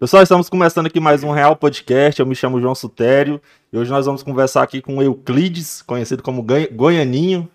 Pessoal, estamos começando aqui mais um Real Podcast. Eu me chamo João Sutério e hoje nós vamos conversar aqui com Euclides, conhecido como Goianinho.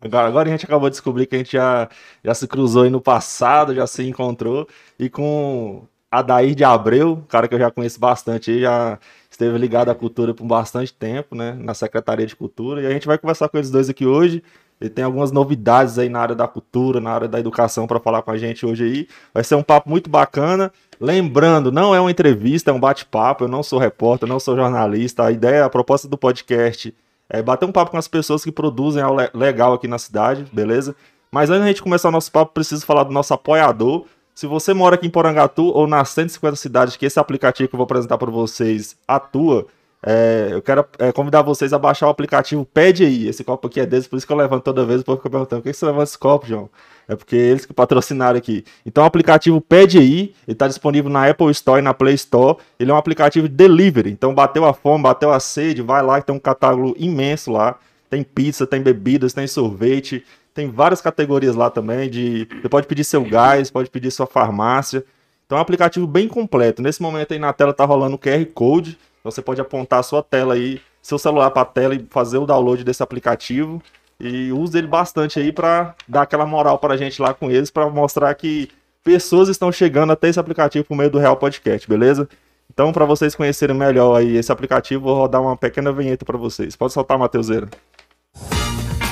Agora, agora, a gente acabou de descobrir que a gente já, já se cruzou aí no passado, já se encontrou. E com Adair de Abreu, cara que eu já conheço bastante aí, já esteve ligado à cultura por bastante tempo, né? Na Secretaria de Cultura. E a gente vai conversar com eles dois aqui hoje. Ele tem algumas novidades aí na área da cultura, na área da educação para falar com a gente hoje aí. Vai ser um papo muito bacana. Lembrando, não é uma entrevista, é um bate-papo. Eu não sou repórter, não sou jornalista. A ideia, a proposta do podcast é bater um papo com as pessoas que produzem algo legal aqui na cidade, beleza? Mas antes da gente começar o nosso papo, preciso falar do nosso apoiador. Se você mora aqui em Porangatu ou nas 150 cidades que esse aplicativo que eu vou apresentar para vocês atua, é, eu quero é, convidar vocês a baixar o aplicativo Pede aí. Esse copo aqui é deles, por isso que eu levanto toda vez. O povo fica perguntando: por que você levanta esse copo, João? É porque eles que patrocinaram aqui. Então o aplicativo Pede aí, ele está disponível na Apple Store e na Play Store. Ele é um aplicativo de delivery. Então bateu a fome, bateu a sede, vai lá que tem um catálogo imenso lá. Tem pizza, tem bebidas, tem sorvete, tem várias categorias lá também. De, você pode pedir seu gás, pode pedir sua farmácia. Então é um aplicativo bem completo. Nesse momento aí na tela tá rolando o QR Code. Então você pode apontar a sua tela aí, seu celular para a tela e fazer o download desse aplicativo. E use ele bastante aí para dar aquela moral para a gente lá com eles, para mostrar que pessoas estão chegando até esse aplicativo por meio do Real Podcast, beleza? Então, para vocês conhecerem melhor aí esse aplicativo, vou rodar uma pequena vinheta para vocês. Pode soltar, Mateuseira.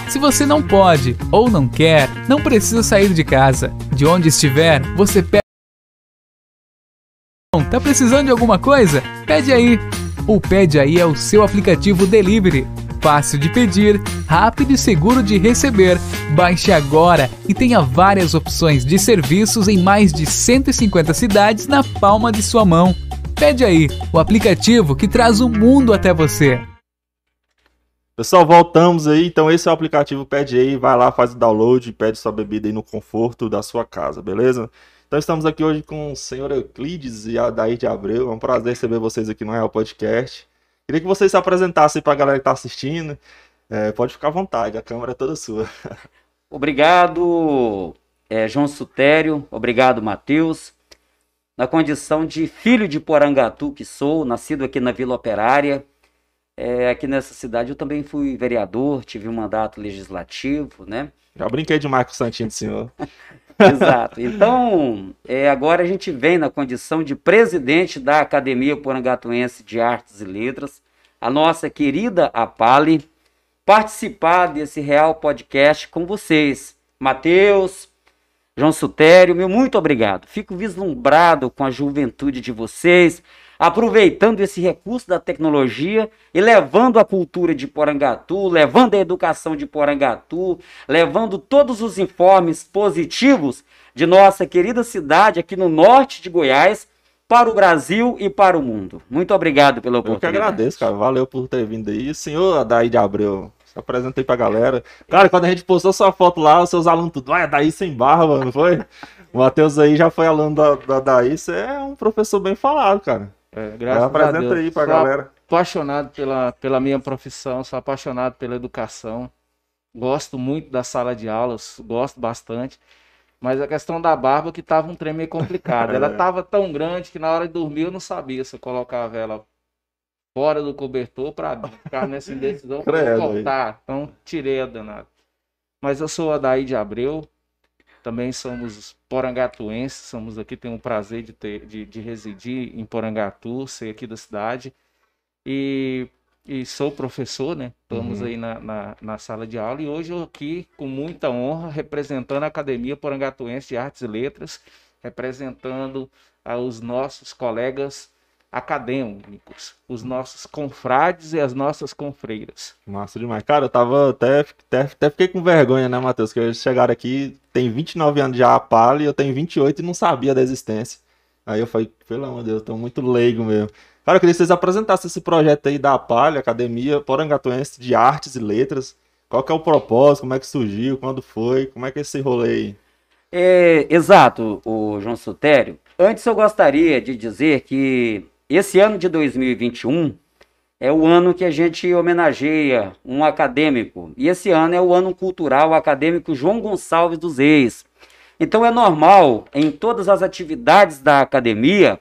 Se você não pode ou não quer, não precisa sair de casa. De onde estiver, você pede. Tá precisando de alguma coisa? Pede aí. O Pede aí é o seu aplicativo delivery. Fácil de pedir, rápido e seguro de receber. Baixe agora e tenha várias opções de serviços em mais de 150 cidades na palma de sua mão. Pede aí, o aplicativo que traz o mundo até você. Pessoal, voltamos aí. Então, esse é o aplicativo Pede aí. Vai lá, faz o download, pede sua bebida aí no conforto da sua casa, beleza? Então estamos aqui hoje com o senhor Euclides e a Daí de Abreu. É um prazer receber vocês aqui no Real Podcast. Queria que vocês se apresentassem para a galera que está assistindo. É, pode ficar à vontade, a câmera é toda sua. Obrigado, é, João Sutério. Obrigado, Matheus. Na condição de filho de Porangatu que sou, nascido aqui na Vila Operária, é, aqui nessa cidade eu também fui vereador, tive um mandato legislativo, né? Já brinquei de Marco Santinho do senhor. Exato. Então, é, agora a gente vem na condição de presidente da Academia Porangatuense de Artes e Letras, a nossa querida Apale, participar desse real podcast com vocês. Matheus, João Sutério, meu muito obrigado. Fico vislumbrado com a juventude de vocês, aproveitando esse recurso da tecnologia e levando a cultura de Porangatu, levando a educação de Porangatu, levando todos os informes positivos de nossa querida cidade aqui no norte de Goiás para o Brasil e para o mundo. Muito obrigado pela oportunidade. Eu que agradeço, cara. Valeu por ter vindo aí. Senhor Adair de Abreu, se apresentei pra galera. Cara, quando a gente postou sua foto lá, os seus alunos tudo, vai, Daí sem barba, não foi? O Matheus aí já foi aluno da, da Daí, você é um professor bem falado, cara. É, graças apresenta a Deus. aí pra sou galera. Apaixonado pela, pela minha profissão, sou apaixonado pela educação. Gosto muito da sala de aulas, gosto bastante. Mas a questão da barba que tava um trem meio complicado. Ela é. tava tão grande que na hora de dormir eu não sabia se eu colocava ela fora do cobertor para ficar nessa indecisão para cortar. Então tirei a danada. Mas eu sou a Daí de Abreu, também somos porangatuenses, somos aqui, tenho o prazer de, ter, de, de residir em Porangatu, ser aqui da cidade. E, e sou professor, né? Estamos uhum. aí na, na, na, sala de aula e hoje eu aqui, com muita honra, representando a Academia Porangatuense de Artes e Letras, representando os nossos colegas acadêmicos, os nossos confrades e as nossas confreiras. Massa demais. Cara, eu tava até, até, até fiquei com vergonha, né, Matheus? Que eles chegaram aqui, tem 29 anos de APAL e eu tenho 28 e não sabia da existência. Aí eu falei, pelo amor de Deus, eu tô muito leigo mesmo. Cara, eu queria que vocês apresentassem esse projeto aí da APAL, Academia Porangatuense de Artes e Letras. Qual que é o propósito, como é que surgiu, quando foi, como é que é esse rolê aí? É, exato, o João Sotério. Antes eu gostaria de dizer que esse ano de 2021 é o ano que a gente homenageia um acadêmico. E esse ano é o ano cultural acadêmico João Gonçalves dos Reis. Então é normal, em todas as atividades da academia,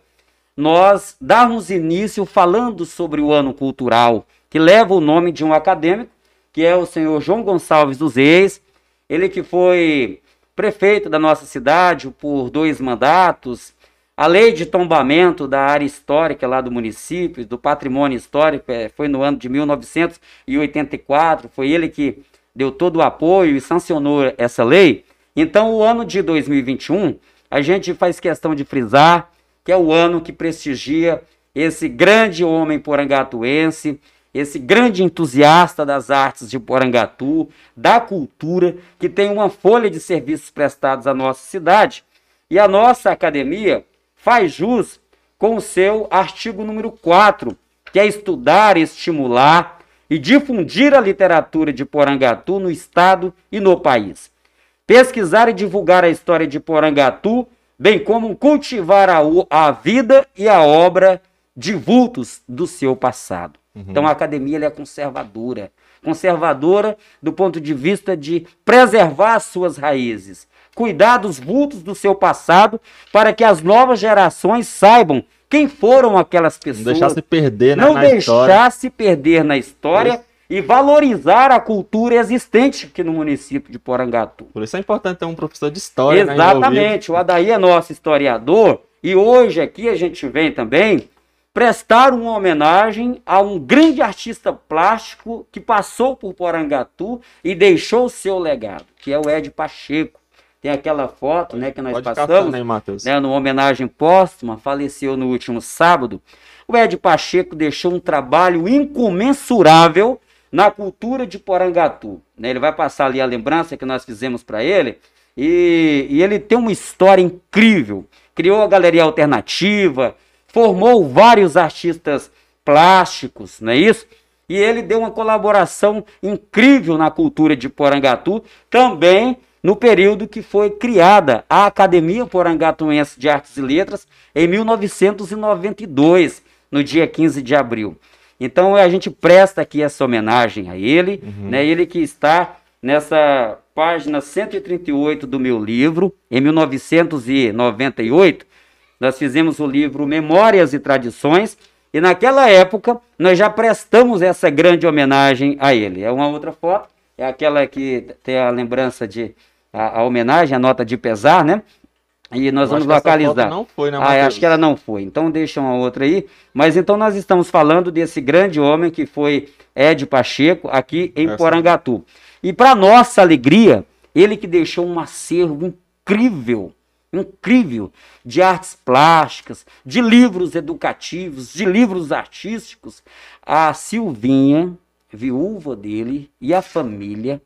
nós darmos início falando sobre o ano cultural, que leva o nome de um acadêmico, que é o senhor João Gonçalves dos Reis, ele que foi prefeito da nossa cidade por dois mandatos, a lei de tombamento da área histórica lá do município, do patrimônio histórico, é, foi no ano de 1984, foi ele que deu todo o apoio e sancionou essa lei. Então, o ano de 2021, a gente faz questão de frisar que é o ano que prestigia esse grande homem porangatuense, esse grande entusiasta das artes de Porangatu, da cultura, que tem uma folha de serviços prestados à nossa cidade. E a nossa academia faz jus com o seu artigo número 4, que é estudar, estimular e difundir a literatura de Porangatu no estado e no país. Pesquisar e divulgar a história de Porangatu, bem como cultivar a, a vida e a obra de vultos do seu passado. Uhum. Então a academia é conservadora. Conservadora do ponto de vista de preservar as suas raízes, cuidar dos vultos do seu passado, para que as novas gerações saibam quem foram aquelas pessoas. Não deixar se perder né, Não na deixar história. se perder na história. E valorizar a cultura existente aqui no município de Porangatu. Por isso é importante ter um professor de história. Né, Exatamente. Né, o Adaí é nosso historiador. E hoje aqui a gente vem também prestar uma homenagem a um grande artista plástico que passou por Porangatu e deixou o seu legado, que é o Ed Pacheco. Tem aquela foto né, que nós Pode passamos, aí, né, numa homenagem póstuma, faleceu no último sábado. O Ed Pacheco deixou um trabalho incomensurável na cultura de Porangatu. Né? Ele vai passar ali a lembrança que nós fizemos para ele, e, e ele tem uma história incrível. Criou a Galeria Alternativa, formou vários artistas plásticos, não é isso? E ele deu uma colaboração incrível na cultura de Porangatu, também no período que foi criada a Academia Porangatuense de Artes e Letras, em 1992, no dia 15 de abril. Então a gente presta aqui essa homenagem a ele, uhum. né? Ele que está nessa página 138 do meu livro, em 1998, nós fizemos o livro Memórias e Tradições, e naquela época nós já prestamos essa grande homenagem a ele. É uma outra foto, é aquela que tem a lembrança de a, a homenagem, a nota de pesar, né? E nós Eu vamos localizar. não foi, né, ah, acho que ela não foi. Então deixa uma outra aí. Mas então nós estamos falando desse grande homem que foi Ed Pacheco aqui em essa. Porangatu. E para nossa alegria, ele que deixou um acervo incrível incrível de artes plásticas, de livros educativos, de livros artísticos. A Silvinha, viúva dele, e a família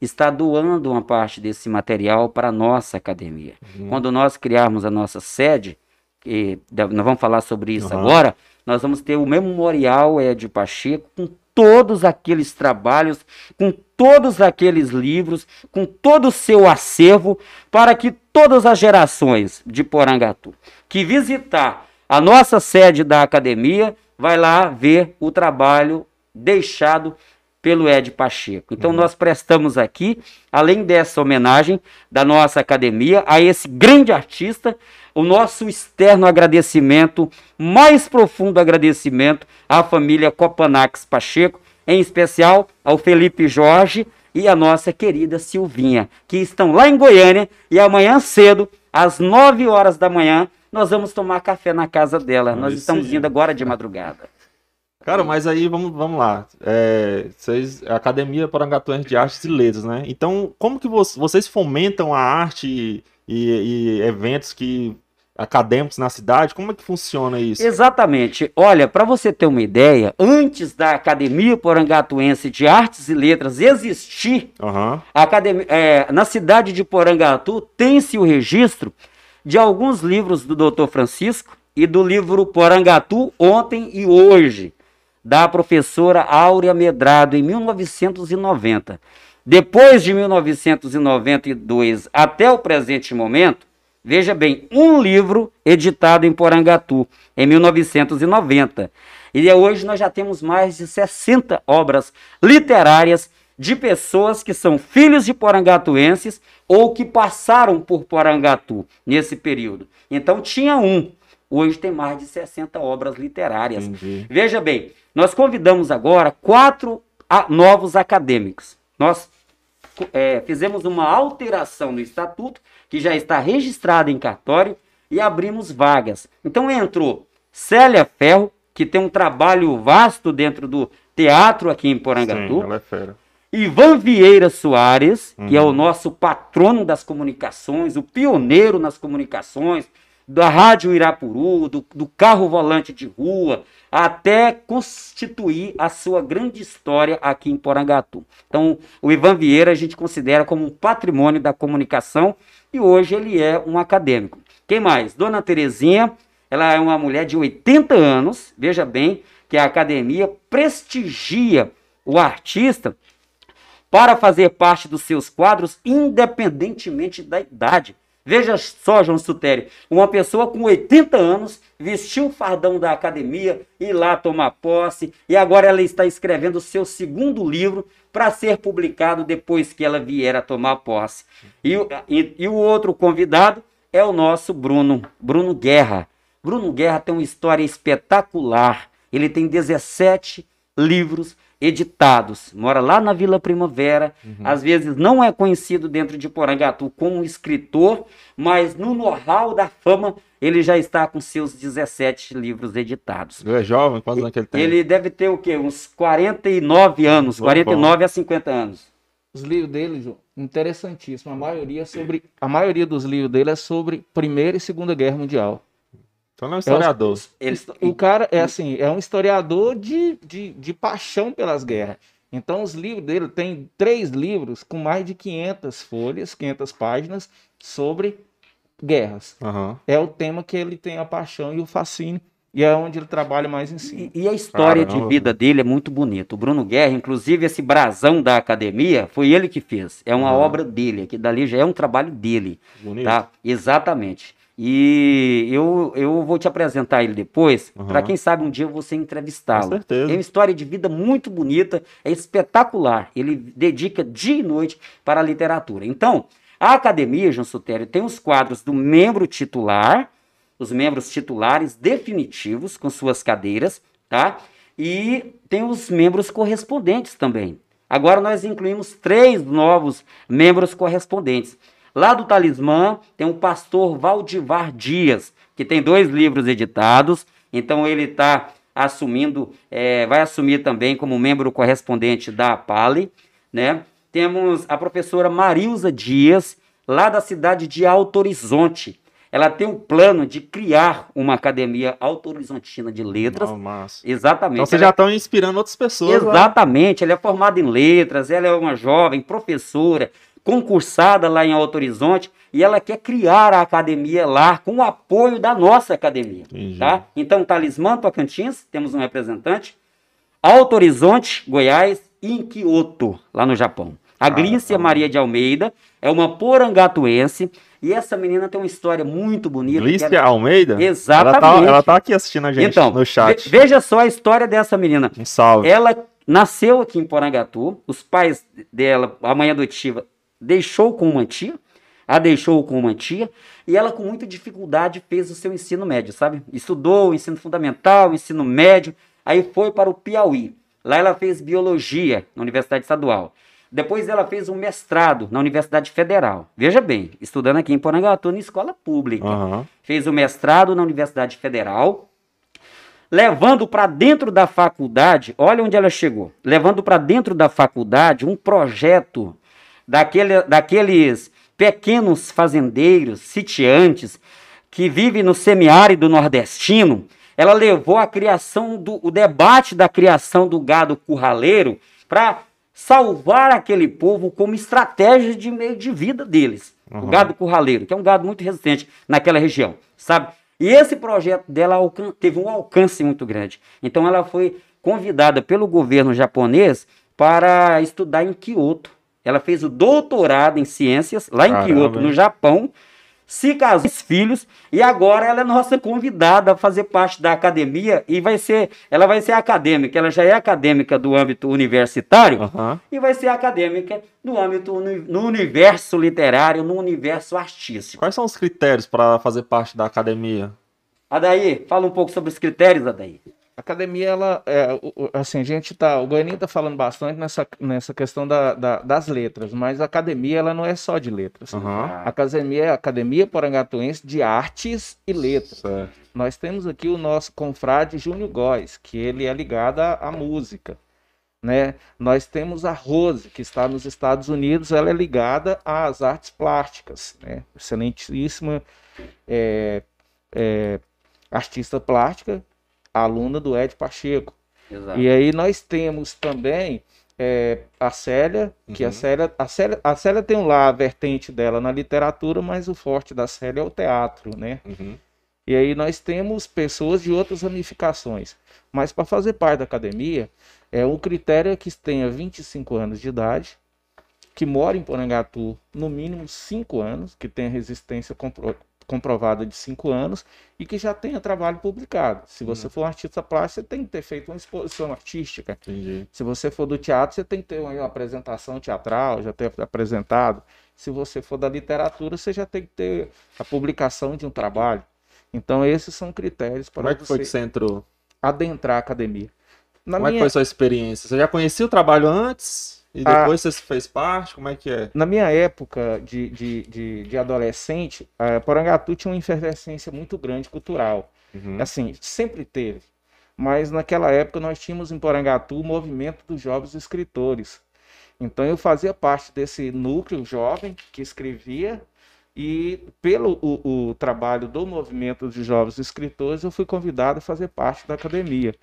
está doando uma parte desse material para a nossa academia. Uhum. Quando nós criarmos a nossa sede, e nós vamos falar sobre isso uhum. agora, nós vamos ter o memorial Ed Pacheco com todos aqueles trabalhos, com todos aqueles livros, com todo o seu acervo, para que todas as gerações de Porangatu que visitar a nossa sede da academia vai lá ver o trabalho deixado pelo Ed Pacheco. Então, uhum. nós prestamos aqui, além dessa homenagem da nossa academia, a esse grande artista, o nosso externo agradecimento, mais profundo agradecimento à família Copanax Pacheco, em especial ao Felipe Jorge e à nossa querida Silvinha, que estão lá em Goiânia e amanhã cedo, às 9 horas da manhã, nós vamos tomar café na casa dela. Nós estamos indo agora de madrugada. Cara, mas aí vamos, vamos lá. É, vocês, Academia Porangatuense de Artes e Letras, né? Então, como que vocês fomentam a arte e, e eventos que acadêmicos na cidade? Como é que funciona isso? Exatamente. Olha, para você ter uma ideia, antes da Academia Porangatuense de Artes e Letras existir, uhum. academia, é, na cidade de Porangatu tem-se o registro de alguns livros do Dr. Francisco e do livro Porangatu Ontem e Hoje, da professora Áurea Medrado, em 1990. Depois de 1992 até o presente momento, Veja bem, um livro editado em Porangatu, em 1990. E hoje nós já temos mais de 60 obras literárias de pessoas que são filhos de porangatuenses ou que passaram por Porangatu nesse período. Então tinha um Hoje tem mais de 60 obras literárias. Entendi. Veja bem, nós convidamos agora quatro novos acadêmicos. Nós é, fizemos uma alteração no estatuto, que já está registrado em cartório, e abrimos vagas. Então entrou Célia Ferro, que tem um trabalho vasto dentro do teatro aqui em Porangatu. Sim, ela é fera. Ivan Vieira Soares, uhum. que é o uhum. nosso patrono das comunicações, o pioneiro nas comunicações, da Rádio Irapuru, do, do carro volante de rua, até constituir a sua grande história aqui em Porangatu. Então, o Ivan Vieira a gente considera como um patrimônio da comunicação e hoje ele é um acadêmico. Quem mais? Dona Terezinha, ela é uma mulher de 80 anos, veja bem que a academia prestigia o artista para fazer parte dos seus quadros, independentemente da idade. Veja só, João Sutério, uma pessoa com 80 anos vestiu o fardão da academia e lá tomar posse, e agora ela está escrevendo o seu segundo livro para ser publicado depois que ela vier a tomar posse. E, e, e o outro convidado é o nosso Bruno, Bruno Guerra. Bruno Guerra tem uma história espetacular. Ele tem 17 livros editados. Mora lá na Vila Primavera. Uhum. Às vezes não é conhecido dentro de Porangatu como escritor, mas no know-how da fama ele já está com seus 17 livros editados. Ele é jovem? Quantos anos que ele tem? Ele deve ter o quê? Uns 49 anos, Muito 49 bom. a 50 anos. Os livros dele, João, interessantíssimo. A maioria, sobre, a maioria dos livros dele é sobre Primeira e Segunda Guerra Mundial. Então não é um historiador. É o, o cara é assim, é um historiador de, de, de paixão pelas guerras. Então os livros dele tem três livros com mais de 500 folhas, 500 páginas sobre guerras. Uhum. É o tema que ele tem a paixão e o fascínio. E é onde ele trabalha mais em si. E, e a história Caramba. de vida dele é muito bonita. O Bruno Guerra, inclusive, esse brasão da academia, foi ele que fez. É uma uhum. obra dele. Aqui dali já é um trabalho dele. Bonito. Tá? Exatamente. E eu, eu vou te apresentar ele depois, uhum. para quem sabe um dia você entrevistá-lo. Com certeza. É uma história de vida muito bonita, é espetacular. Ele dedica dia e noite para a literatura. Então, a academia, João Sotério, tem os quadros do membro titular, os membros titulares definitivos com suas cadeiras, tá? E tem os membros correspondentes também. Agora nós incluímos três novos membros correspondentes. Lá do Talismã tem o pastor Valdivar Dias, que tem dois livros editados, então ele está assumindo, é, vai assumir também como membro correspondente da Pali, né? Temos a professora Marilza Dias, lá da cidade de Alto Horizonte. Ela tem o um plano de criar uma academia auto-horizontina de letras. Oh, Exatamente. Então vocês já estão inspirando outras pessoas. Exatamente. Ela é formada em letras, ela é uma jovem professora, concursada lá em Alto Horizonte e ela quer criar a academia lá com o apoio da nossa academia. Tá? Então, Talismã Tocantins, temos um representante, Alto Horizonte, Goiás e em Kyoto, lá no Japão. A ah, Glícia tá Maria de Almeida é uma porangatuense e essa menina tem uma história muito bonita. Glícia. Almeida? Exatamente. Ela tá, ela tá, aqui assistindo a gente então, no chat. Veja só a história dessa menina. Um salve. Ela nasceu aqui em Porangatu, os pais dela, a mãe adotiva, deixou com uma tia, a deixou com uma tia, e ela com muita dificuldade fez o seu ensino médio, sabe? Estudou o ensino fundamental, o ensino médio, aí foi para o Piauí. Lá ela fez biologia na Universidade Estadual. Depois ela fez um mestrado na Universidade Federal. Veja bem, estudando aqui em Porangatu, na escola pública. Uhum. Fez o mestrado na Universidade Federal, levando para dentro da faculdade, olha onde ela chegou, levando para dentro da faculdade um projeto daquele, daqueles pequenos fazendeiros, sitiantes, que vivem no semiárido nordestino, ela levou a criação do o debate da criação do gado curraleiro para salvar aquele povo como estratégia de meio de vida deles. Uhum. O gado curraleiro, que é um gado muito resistente naquela região, sabe? E esse projeto dela teve um alcance muito grande. Então ela foi convidada pelo governo japonês para estudar em Kyoto. Ela fez o doutorado em ciências lá em Caramba. Kyoto, no Japão. Se casou, filhos e agora ela é nossa convidada a fazer parte da academia e vai ser, ela vai ser acadêmica, ela já é acadêmica do âmbito universitário uhum. e vai ser acadêmica no âmbito no universo literário, no universo artístico. Quais são os critérios para fazer parte da academia? Adaí, fala um pouco sobre os critérios, Adaí. A academia, ela, é, assim, a gente tá, o Goianinho tá falando bastante nessa, nessa questão da, da, das letras, mas a academia, ela não é só de letras. Uhum. A academia é a Academia Porangatuense de Artes e Letras. Certo. Nós temos aqui o nosso confrade Júnior Góes, que ele é ligado à, à música. Né? Nós temos a Rose, que está nos Estados Unidos, ela é ligada às artes plásticas, né? excelentíssima é, é, artista plástica, aluna do Ed Pacheco. Exato. E aí nós temos também é, a Célia, que Uhum. a Célia, a Célia, a Célia tem lá a vertente dela na literatura, mas o forte da Célia é o teatro, né? Uhum. E aí nós temos pessoas de outras ramificações. Mas para fazer parte da academia, é o critério é que tenha 25 anos de idade, que mora em Porangatu no mínimo 5 anos, que tenha resistência compro- comprovada de 5 anos e que já tenha trabalho publicado. Se você for um artista plástico, você tem que ter feito uma exposição artística. Entendi. Se você for do teatro, você tem que ter uma apresentação teatral, já ter apresentado. Se você for da literatura, você já tem que ter a publicação de um trabalho. Então, esses são critérios para Como é que foi que você entrou? adentrar a academia. Na Como é que minha, foi sua experiência? Você já conhecia o trabalho antes? E Ah. depois você fez parte? Como é que é? na minha época de, de, de, de adolescente, a Porangatu tinha uma efervescência muito grande cultural. Uhum. Assim, sempre teve. Mas naquela época nós tínhamos em Porangatu o movimento dos jovens escritores. Então eu fazia parte desse núcleo jovem que escrevia e pelo o, o trabalho do movimento dos jovens escritores eu fui convidado a fazer parte da academia.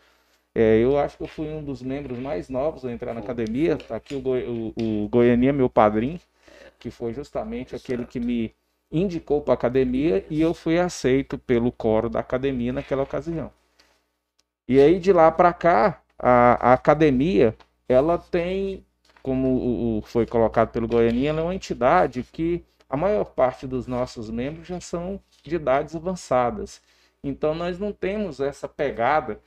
É, eu acho que eu fui um dos membros mais novos a entrar na academia. Tá aqui o, Goi- o, Goianinha, meu padrinho, que foi justamente aquele que me indicou para a academia e eu fui aceito pelo coro da academia naquela ocasião. E aí de lá para cá, a, a academia, ela tem, como o, o- foi colocado pelo Goianinha, ela é uma entidade que a maior parte dos nossos membros já são de idades avançadas. Então nós não temos essa pegada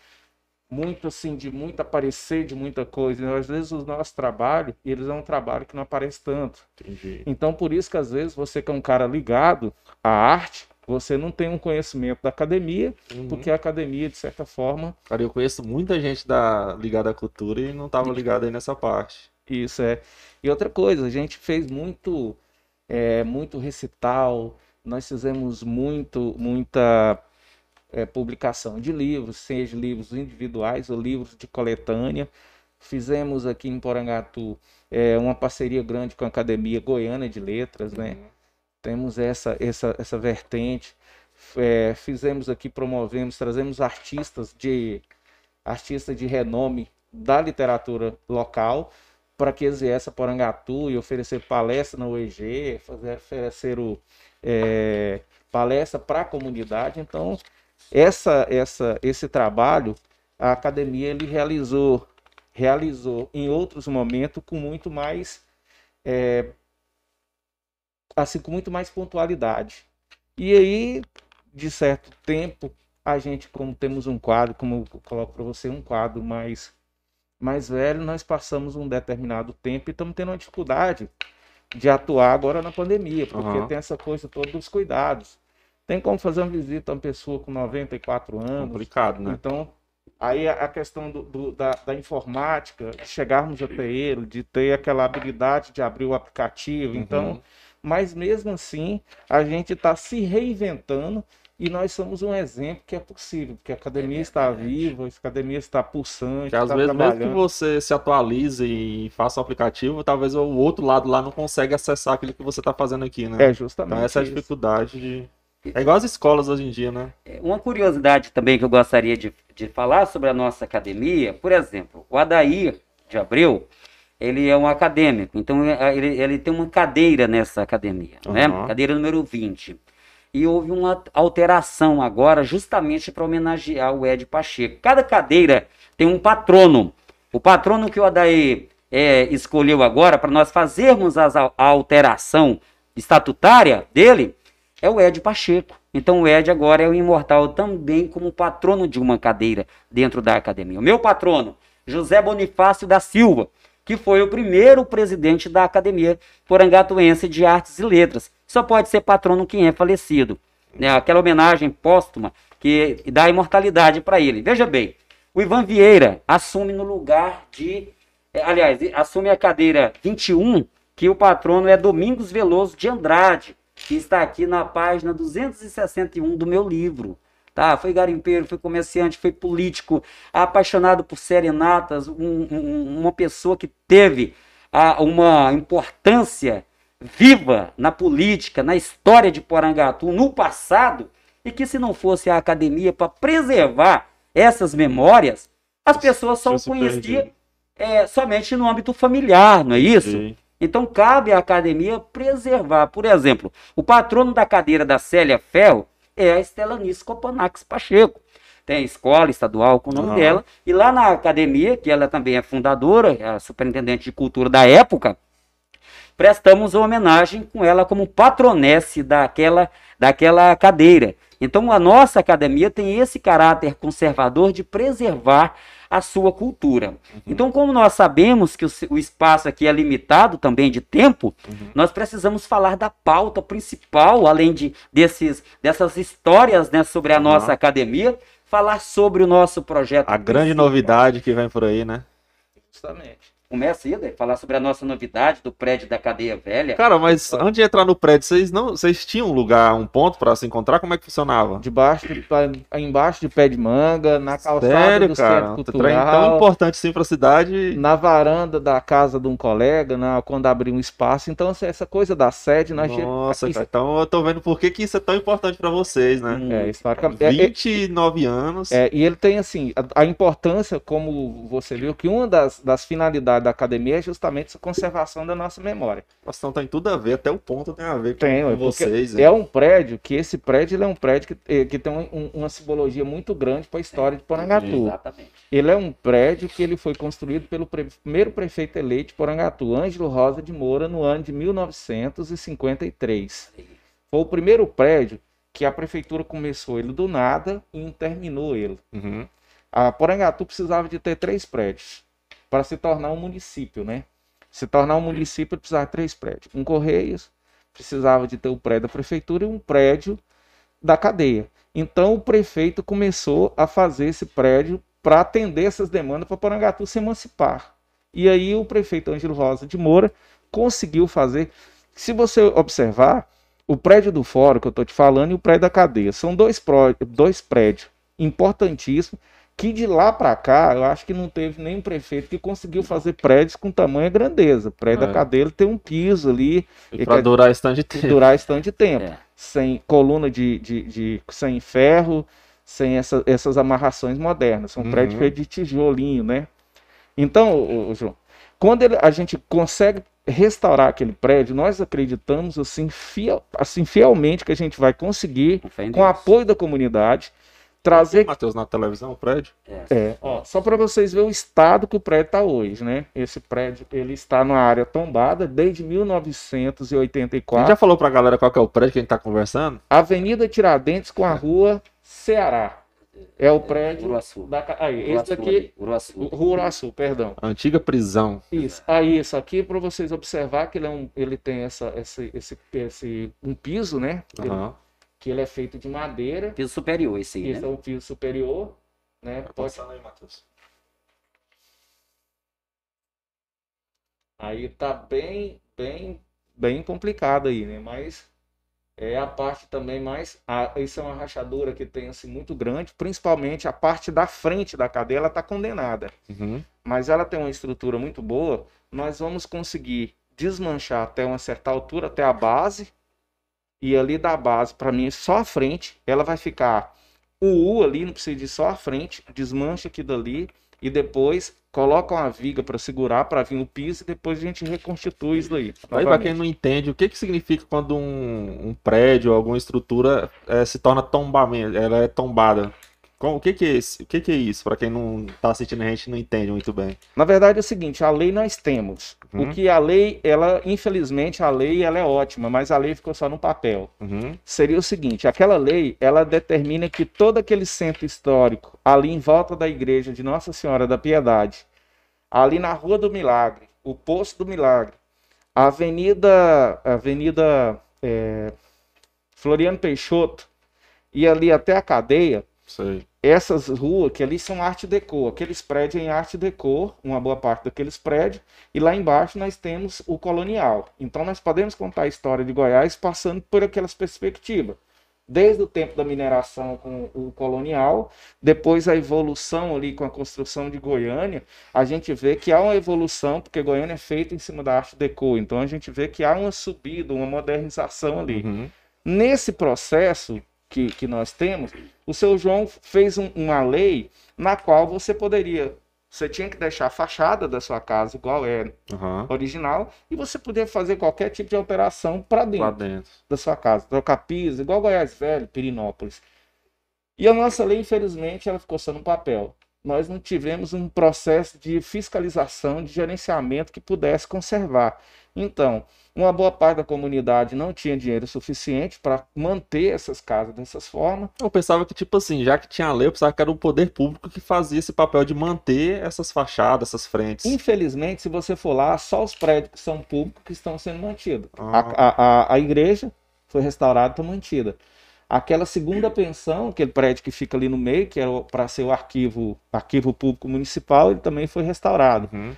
muito assim de muito aparecer de muita coisa. Às vezes o nosso trabalho, eles é um trabalho que não aparece tanto. Entendi. Então, por isso que às vezes você que é um cara ligado à arte, você não tem um conhecimento da academia, Uhum. porque a academia, de certa forma, Cara, eu conheço muita gente da... ligada à cultura e não tava ligado aí nessa parte. isso é. E outra coisa, a gente fez muito, é, muito recital, nós fizemos muito, muita é, publicação de livros, seja livros individuais ou livros de coletânea. Fizemos aqui em Porangatu é, uma parceria grande com a Academia Goiana de Letras, né? temos essa, essa, essa vertente. É, fizemos aqui, promovemos, trazemos artistas de artistas de renome da literatura local para que eles viessem a Porangatu e oferecer palestra na UEG, fazer, oferecer o, é, palestra para a comunidade. Então, essa, essa, esse trabalho, a academia ele realizou, realizou em outros momentos com muito mais é, assim com muito mais pontualidade. E aí, de certo tempo, a gente, como temos um quadro, como eu coloco para você, um quadro mais, mais velho, nós passamos um determinado tempo e estamos tendo uma dificuldade de atuar agora na pandemia, porque Aham. tem essa coisa toda dos cuidados. Tem como fazer uma visita a uma pessoa com 94 anos, Complicado, né? então, aí a questão do, do- da, da informática, de chegarmos até ele, de ter aquela habilidade de abrir o aplicativo. Então, Uhum. mas mesmo assim, a gente está se reinventando e nós somos um exemplo que é possível, porque a academia está viva, a academia está pulsante, Porque às está vezes, mesmo que você se atualize e faça o aplicativo, talvez o outro lado lá não consegue acessar aquilo que você tá fazendo aqui, né? É justamente Então essa é a isso. dificuldade de... É igual as escolas hoje em dia, né? Uma curiosidade também que eu gostaria de, de falar sobre a nossa academia, por exemplo, o Adair de Abreu, ele é um acadêmico, então é, ele, ele tem uma cadeira nessa academia, né? Aham. Cadeira número 20. E houve uma alteração agora justamente para homenagear o Ed Pacheco. Cada cadeira tem um patrono. O patrono que o Adair é, escolheu agora para nós fazermos as, a alteração estatutária dele é o Ed Pacheco. Então o Ed agora é o imortal também como patrono de uma cadeira dentro da academia. O meu patrono, José Bonifácio da Silva, que foi o primeiro presidente da Academia Porangatuense de Artes e Letras. Só pode ser patrono quem é falecido. Né? Aquela homenagem póstuma que dá imortalidade para ele. Veja bem, o Ivan Vieira assume no lugar de. É, aliás, assume a cadeira 21, que o patrono é Domingos Veloso de Andrade, que está aqui na página 261 do meu livro. Tá? Foi garimpeiro, foi comerciante, foi político, apaixonado por serenatas, um, um, uma pessoa que teve a, uma importância viva na política, na história de Porangatu, no passado, e que se não fosse a academia para preservar essas memórias, as pessoas só conheciam é, somente no âmbito familiar, não é isso? Sim. Então cabe à academia preservar. Por exemplo, o patrono da cadeira da Célia Ferro é a Estelanice Copanax Pacheco. Tem escola estadual com o nome uhum. dela. E lá na academia, que ela também é fundadora, é a superintendente de cultura da época, prestamos homenagem com ela como patronesse daquela, daquela cadeira. Então a nossa academia tem esse caráter conservador de preservar a sua cultura. Uhum. Então, como nós sabemos que o, o, espaço aqui é limitado também de tempo, uhum. nós precisamos falar da pauta principal, além de desses, dessas histórias né, sobre a uhum. nossa academia, falar sobre o nosso projeto. A grande novidade que vem por aí, né? Justamente começa aí, né? falar sobre a nossa novidade do prédio da cadeia velha. Cara, mas antes de entrar no prédio, vocês não, vocês tinham um lugar, um ponto para se encontrar? Como é que funcionava? Debaixo de, embaixo de pé de manga, na calçada Sério, do cara? centro cultural. Tão importante sim para a cidade. Na varanda da casa de um colega, na, quando abrir um espaço. Então assim, essa coisa da sede, nós Nossa, cara, então eu tô vendo por que, que isso é tão importante para vocês, né? É, historicamente. 29 é, é, anos. É, e ele tem assim, a, a importância, como você viu, que uma das, das finalidades da academia é justamente essa conservação da nossa memória. Nossa, então tem tudo a ver, até o ponto tem a ver com, tem, com vocês. É um prédio que esse prédio é um prédio que, eh, que tem um, uma simbologia muito grande para a história de Porangatu. Exatamente. Ele é um prédio que ele foi construído pelo pre primeiro prefeito eleito de Porangatu, Ângelo Rosa de Moura, no ano de 1953. Foi o primeiro prédio que a prefeitura começou ele do nada e terminou ele. Uhum. A Porangatu precisava de ter três prédios para se tornar um município, né? Se tornar um município, precisava de três prédios. Um Correios, precisava de ter o prédio da prefeitura e um prédio da cadeia. Então o prefeito começou a fazer esse prédio para atender essas demandas para Porangatu se emancipar. E aí o prefeito Ângelo Rosa de Moura conseguiu fazer. Se você observar, o prédio do fórum que eu estou te falando e o prédio da cadeia são dois, dois prédios importantíssimos que de lá para cá, eu acho que não teve nenhum prefeito que conseguiu fazer prédios com tamanha grandeza. O prédio é. da cadeia tem um piso ali. Para durar esse tanto de tempo. Durar tempo. É. Sem coluna de, de, de, sem ferro, sem essa, essas amarrações modernas. São uhum. prédios feitos de tijolinho, né? Então, João, quando ele, a gente consegue restaurar aquele prédio, nós acreditamos assim, fiel, assim fielmente que a gente vai conseguir, com o apoio da comunidade, trazer. Matheus, na televisão, o prédio? É. é. Ó, só para vocês verem o estado que o prédio está hoje, né? Esse prédio ele está numa área tombada desde 1984. A gente já falou para a galera qual que é o prédio que a gente está conversando? Avenida Tiradentes com a rua Ceará. É o prédio Uruaçu. da aí, esse daqui Uruaçu. Uruaçu, perdão. antiga prisão. Isso. Aí isso aqui para vocês observar que ele é um, ele tem essa esse, esse, esse um piso, né? Uhum. Ele, que ele é feito de madeira. Piso superior, esse aí, Esse né? é o piso superior, né? Vai Pode... aí, Matheus. Aí tá bem, bem, bem complicado aí, né? Mas é a parte também mais. A, isso é uma rachadura que tem assim muito grande, principalmente a parte da frente da cadeia, ela tá condenada. Uhum. Mas ela tem uma estrutura muito boa. Nós vamos conseguir desmanchar até uma certa altura, até a base, e ali da base, para mim, só a frente, ela vai ficar o U ali, não precisa de só a frente, desmancha aqui dali e depois coloca uma viga para segurar para vir o piso e depois a gente reconstitui isso daí. Aí para quem não entende, o que que significa quando um, um prédio, alguma estrutura é, se torna tombamento, ela é tombada? O que, que é isso? O que, que é isso? Para quem não está assistindo a gente não entende muito bem. Na verdade é o seguinte, a lei nós temos. Uhum. O que a lei, ela, infelizmente, a lei ela é ótima, mas a lei ficou só no papel. Uhum. Seria o seguinte, aquela lei, ela determina que todo aquele centro histórico, ali em volta da igreja de Nossa Senhora da Piedade, ali na Rua do Milagre, o Poço do Milagre, a Avenida, Avenida é, Floriano Peixoto, e ali até a cadeia, Sei. Essas ruas que ali são arte deco, aqueles prédios em arte deco, uma boa parte daqueles prédios, e lá embaixo nós temos o colonial. Então nós podemos contar a história de Goiás passando por aquelas perspectivas. Desde o tempo da mineração com o colonial, depois a evolução ali com a construção de Goiânia, a gente vê que há uma evolução, porque Goiânia é feita em cima da arte deco, então a gente vê que há uma subida, uma modernização ali. Uhum. Nesse processo, que, que nós temos, o seu João fez um, uma lei na qual você poderia. Você tinha que deixar a fachada da sua casa igual é uhum. original e você podia fazer qualquer tipo de alteração para dentro, dentro, da sua casa. Trocar piso, igual Goiás Velho, Pirinópolis. E a nossa lei, infelizmente, ela ficou só no papel. Nós não tivemos um processo de fiscalização, de gerenciamento que pudesse conservar. Então, uma boa parte da comunidade não tinha dinheiro suficiente para manter essas casas dessas formas. Eu pensava que, tipo assim, já que tinha lei, eu pensava que era o poder público que fazia esse papel de manter essas fachadas, essas frentes. Infelizmente, se você for lá, só os prédios que são públicos que estão sendo mantidos. Ah. A, a, a, igreja foi restaurada e está mantida. Aquela segunda pensão, aquele prédio que fica ali no meio, que era para ser o arquivo, arquivo público municipal, ele também foi restaurado. Uhum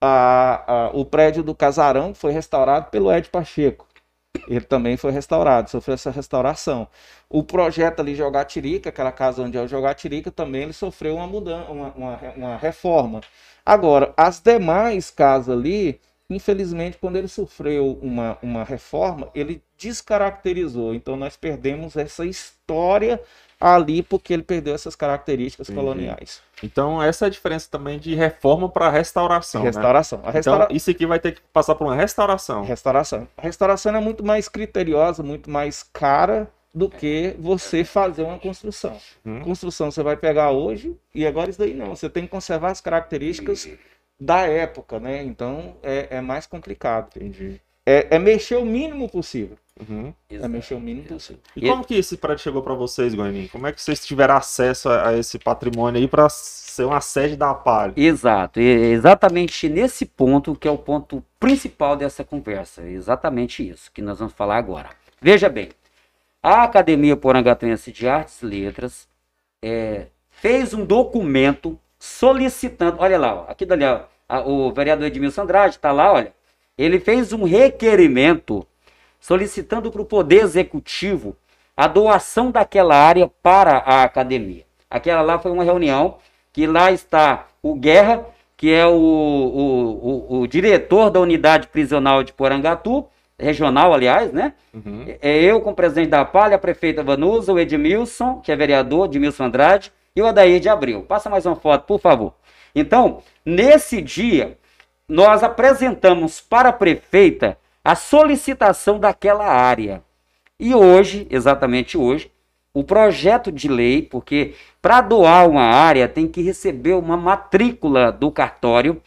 a, a, o prédio do Casarão foi restaurado pelo Ed Pacheco. Ele também foi restaurado, sofreu essa restauração. O projeto ali Jogatirica, aquela casa onde é o Jogatirica, também ele sofreu uma mudança, uma, uma, uma reforma. Agora, as demais casas ali, infelizmente, quando ele sofreu uma, uma reforma, ele descaracterizou. Então nós perdemos essa história ali porque ele perdeu essas características Entendi. coloniais. Então, essa é a diferença também de reforma para restauração. Restauração. Né? Restaura... Então, isso aqui vai ter que passar por uma restauração. Restauração. A restauração é muito mais criteriosa, muito mais cara do que você fazer uma construção. Hum. Construção você vai pegar hoje e agora isso daí não. Você tem que conservar as características da época, né? Então é, é mais complicado. Entendi. É, é mexer o mínimo possível. Uhum. É mexer o mínimo possível. E, como que esse prédio chegou para vocês, Guanin? Como é que vocês tiveram acesso a, a esse patrimônio aí para ser uma sede da Apare? Exato, e exatamente nesse ponto que é o ponto principal dessa conversa. Exatamente isso que nós vamos falar agora. Veja bem, a Academia Porangatuense de Artes e Letras é, fez um documento solicitando, olha lá, ó, aqui dali, ó, o vereador Edmilson Andrade está lá, olha, ele fez um requerimento solicitando para o Poder Executivo a doação daquela área para a academia. Aquela lá foi uma reunião que lá está o Guerra, que é o, o, o, o diretor da unidade prisional de Porangatu, regional, aliás, né? Uhum. É eu com o presidente da Palha, a prefeita Vanusa, o Edmilson, que é vereador, Edmilson Andrade, e o Adair de Abril. Passa mais uma foto, por favor. Então, nesse dia, nós apresentamos para a prefeita a solicitação daquela área. E hoje, exatamente hoje, o projeto de lei, porque para doar uma área tem que receber uma matrícula do cartório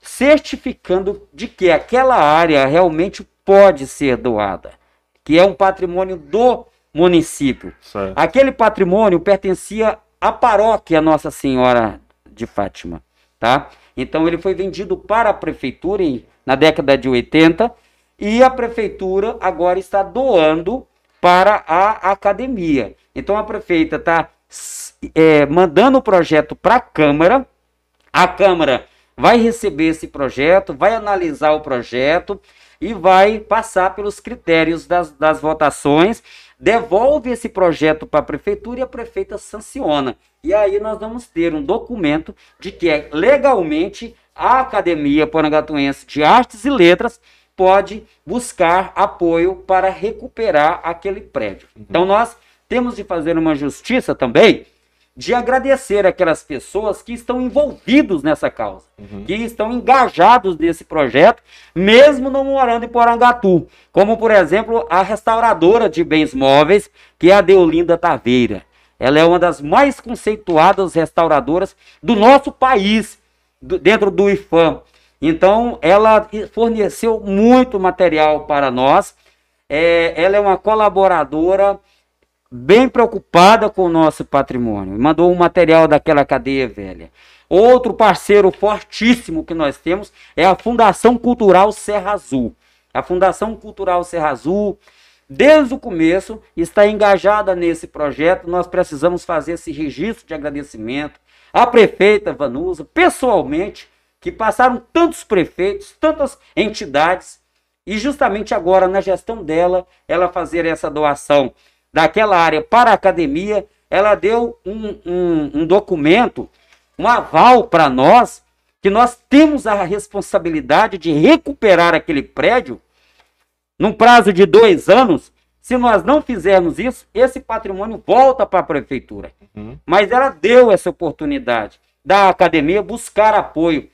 certificando de que aquela área realmente pode ser doada, que é um patrimônio do município. Certo. Aquele patrimônio pertencia à paróquia Nossa Senhora de Fátima, tá? Então ele foi vendido para a prefeitura em, na década de 80 e a prefeitura agora está doando para a academia. Então a prefeita está é, mandando o projeto para a Câmara, a Câmara vai receber esse projeto, vai analisar o projeto e vai passar pelos critérios das, das votações, devolve esse projeto para a prefeitura e a prefeita sanciona. E aí nós vamos ter um documento de que é legalmente a Academia Porangatuense de Artes e Letras pode buscar apoio para recuperar aquele prédio. Uhum. Então nós temos de fazer uma justiça também de agradecer aquelas pessoas que estão envolvidos nessa causa, uhum. que estão engajados nesse projeto, mesmo não morando em Porangatu, como por exemplo a restauradora de bens móveis, que é a Deolinda Taveira. Ela é uma das mais conceituadas restauradoras do nosso país, do, dentro do IFAM. Então, ela forneceu muito material para nós. É, ela é uma colaboradora bem preocupada com o nosso patrimônio. Mandou um material daquela cadeia velha. Outro parceiro fortíssimo que nós temos é a Fundação Cultural Serra Azul. A Fundação Cultural Serra Azul desde o começo, está engajada nesse projeto. Nós precisamos fazer esse registro de agradecimento à prefeita Vanusa, pessoalmente, que passaram tantos prefeitos, tantas entidades, e justamente agora, na gestão dela, ela fazer essa doação daquela área para a academia, ela deu um, um, um documento, um aval para nós, que nós temos a responsabilidade de recuperar aquele prédio num prazo de dois anos. Se nós não fizermos isso, esse patrimônio volta para a prefeitura. Uhum. Mas ela deu essa oportunidade da academia buscar apoio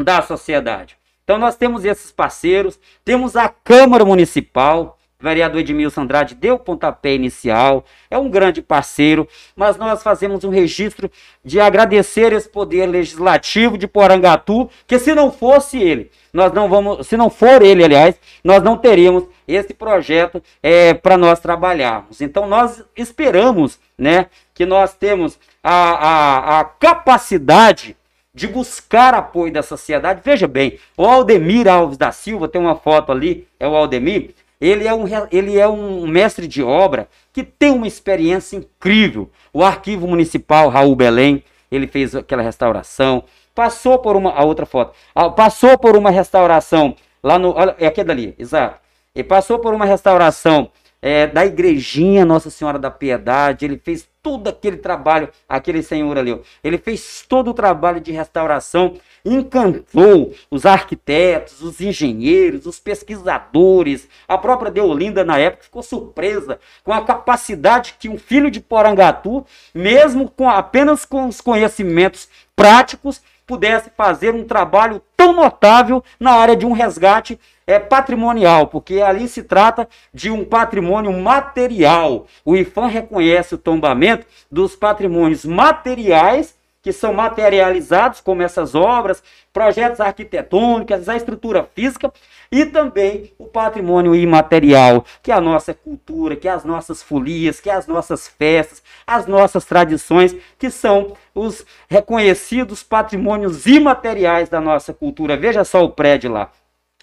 da sociedade. Então nós temos esses parceiros, temos a Câmara Municipal, vereador Edmilson Andrade deu o pontapé inicial, é um grande parceiro, mas nós fazemos um registro de agradecer esse poder legislativo de Porangatu, que se não fosse ele, nós não vamos, se não for ele, aliás, nós não teríamos esse projeto é, para nós trabalharmos. Então nós esperamos, né, que nós temos a, a, a capacidade de buscar apoio da sociedade. Veja bem, o Aldemir Alves da Silva, tem uma foto ali, é o Aldemir, ele é, um, ele é um mestre de obra que tem uma experiência incrível. O Arquivo Municipal Raul Belém, ele fez aquela restauração, passou por uma. A outra foto. Passou por uma restauração lá no. É aquele dali, exato. Ele passou por uma restauração é, da igrejinha Nossa Senhora da Piedade, ele fez todo aquele trabalho, aquele senhor ali, ó, ele fez todo o trabalho de restauração, encantou os arquitetos, os engenheiros, os pesquisadores, a própria Deolinda na época ficou surpresa com a capacidade que um filho de Porangatu, mesmo com apenas com os conhecimentos práticos, pudesse fazer um trabalho tão notável na área de um resgate é, patrimonial, porque ali se trata de um patrimônio material. O IFAM reconhece o tombamento dos patrimônios materiais que são materializados, como essas obras, projetos arquitetônicos, a estrutura física e também o patrimônio imaterial, que é a nossa cultura, que é as nossas folias, que é as nossas festas, as nossas tradições, que são os reconhecidos patrimônios imateriais da nossa cultura. Veja só o prédio lá.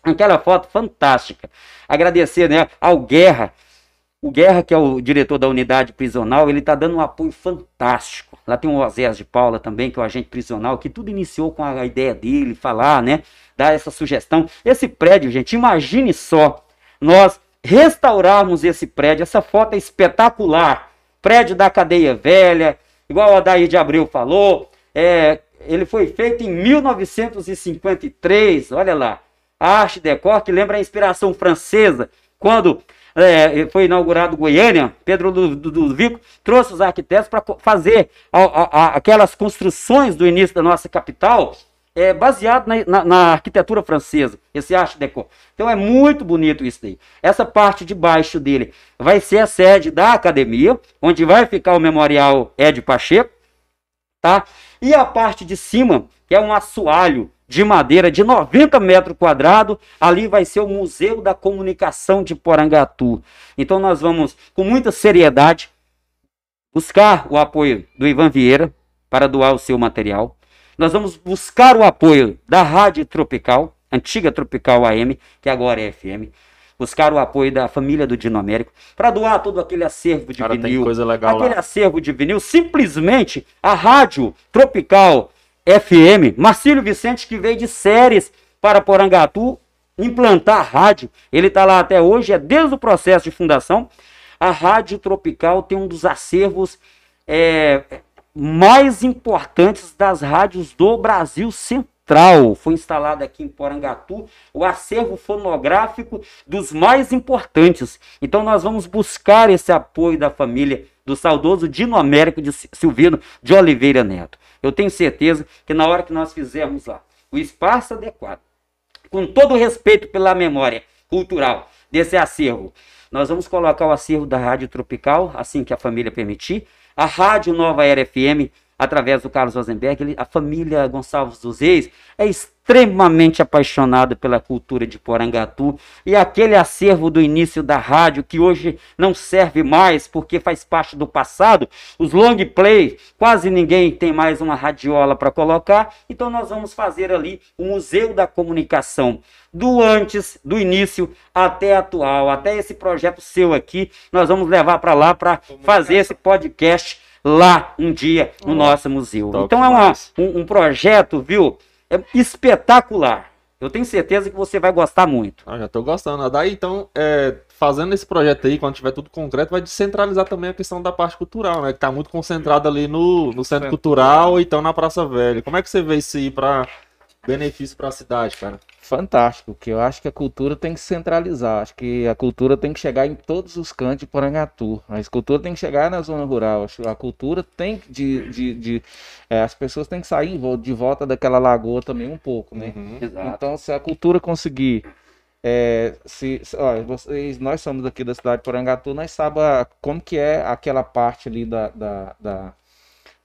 Aquela foto fantástica. Agradecer né, ao Guerra, o Guerra, que é o diretor da unidade prisional, ele está dando um apoio fantástico. Lá tem o Oséias de Paula também, que é o agente prisional, que tudo iniciou com a ideia dele, falar, né? Dar essa sugestão. Esse prédio, gente, imagine só, nós restaurarmos esse prédio. Essa foto é espetacular. Prédio da cadeia velha, igual o Adair de Abreu falou. É, ele foi feito em 1953, olha lá. Arte decor que lembra a inspiração francesa, quando é, foi inaugurado Goiânia, Pedro Ludovico trouxe os arquitetos para fazer a, a, a, aquelas construções do início da nossa capital, é, baseado na, na, na, arquitetura francesa, esse arte deco. Então é muito bonito isso daí. Essa parte de baixo dele vai ser a sede da academia, onde vai ficar o memorial Ed Pacheco, tá? E a parte de cima, que é um assoalho de madeira de 90 metros quadrados. Ali vai ser o Museu da Comunicação de Porangatu. Então nós vamos, com muita seriedade, buscar o apoio do Ivan Vieira para doar o seu material. Nós vamos buscar o apoio da Rádio Tropical, antiga Tropical AM, que agora é FM. Buscar o apoio da família do Dino Américo para doar todo aquele acervo de Cara, vinil. aquele lá. acervo de vinil. Simplesmente a Rádio Tropical FM, Marcílio Vicente, que veio de séries para Porangatu, implantar rádio. Ele está lá até hoje, é desde o processo de fundação. A Rádio Tropical tem um dos acervos é, mais importantes das rádios do Brasil Central. Foi instalado aqui em Porangatu o acervo fonográfico dos mais importantes. Então nós vamos buscar esse apoio da família do saudoso Dino Américo de Silvino de Oliveira Neto. Eu tenho certeza que na hora que nós fizermos lá o espaço adequado, com todo o respeito pela memória cultural desse acervo, nós vamos colocar o acervo da Rádio Tropical, assim que a família permitir, a Rádio Nova Era FM, através do Carlos Rosenberg, a família Gonçalves dos Reis é extremamente apaixonada pela cultura de Porangatu e aquele acervo do início da rádio que hoje não serve mais porque faz parte do passado, os long play, quase ninguém tem mais uma radiola para colocar, então nós vamos fazer ali o Museu da Comunicação do antes, do início até atual, até esse projeto seu aqui, nós vamos levar para lá para fazer esse podcast lá um dia no oh, nosso museu. Então é uma, um, um projeto, viu? É espetacular. Eu tenho certeza que você vai gostar muito. Ah, já estou gostando. Daí, então, é, fazendo esse projeto aí, quando tiver tudo concreto, vai descentralizar também a questão da parte cultural, né? Que está muito concentrado ali no, no centro cultural e então na Praça Velha. Como é que você vê isso aí para benefício para a cidade, cara? Fantástico, que eu acho que a cultura tem que centralizar, acho que a cultura tem que chegar em todos os cantos de Porangatu, a cultura tem que chegar na zona rural, a cultura tem que, de, de, de é, as pessoas têm que sair de volta daquela lagoa também um pouco, né? Uhum, então, se a cultura conseguir é, se, ó, vocês, nós somos aqui da cidade de Porangatu, nós sabemos como que é aquela parte ali da, da, da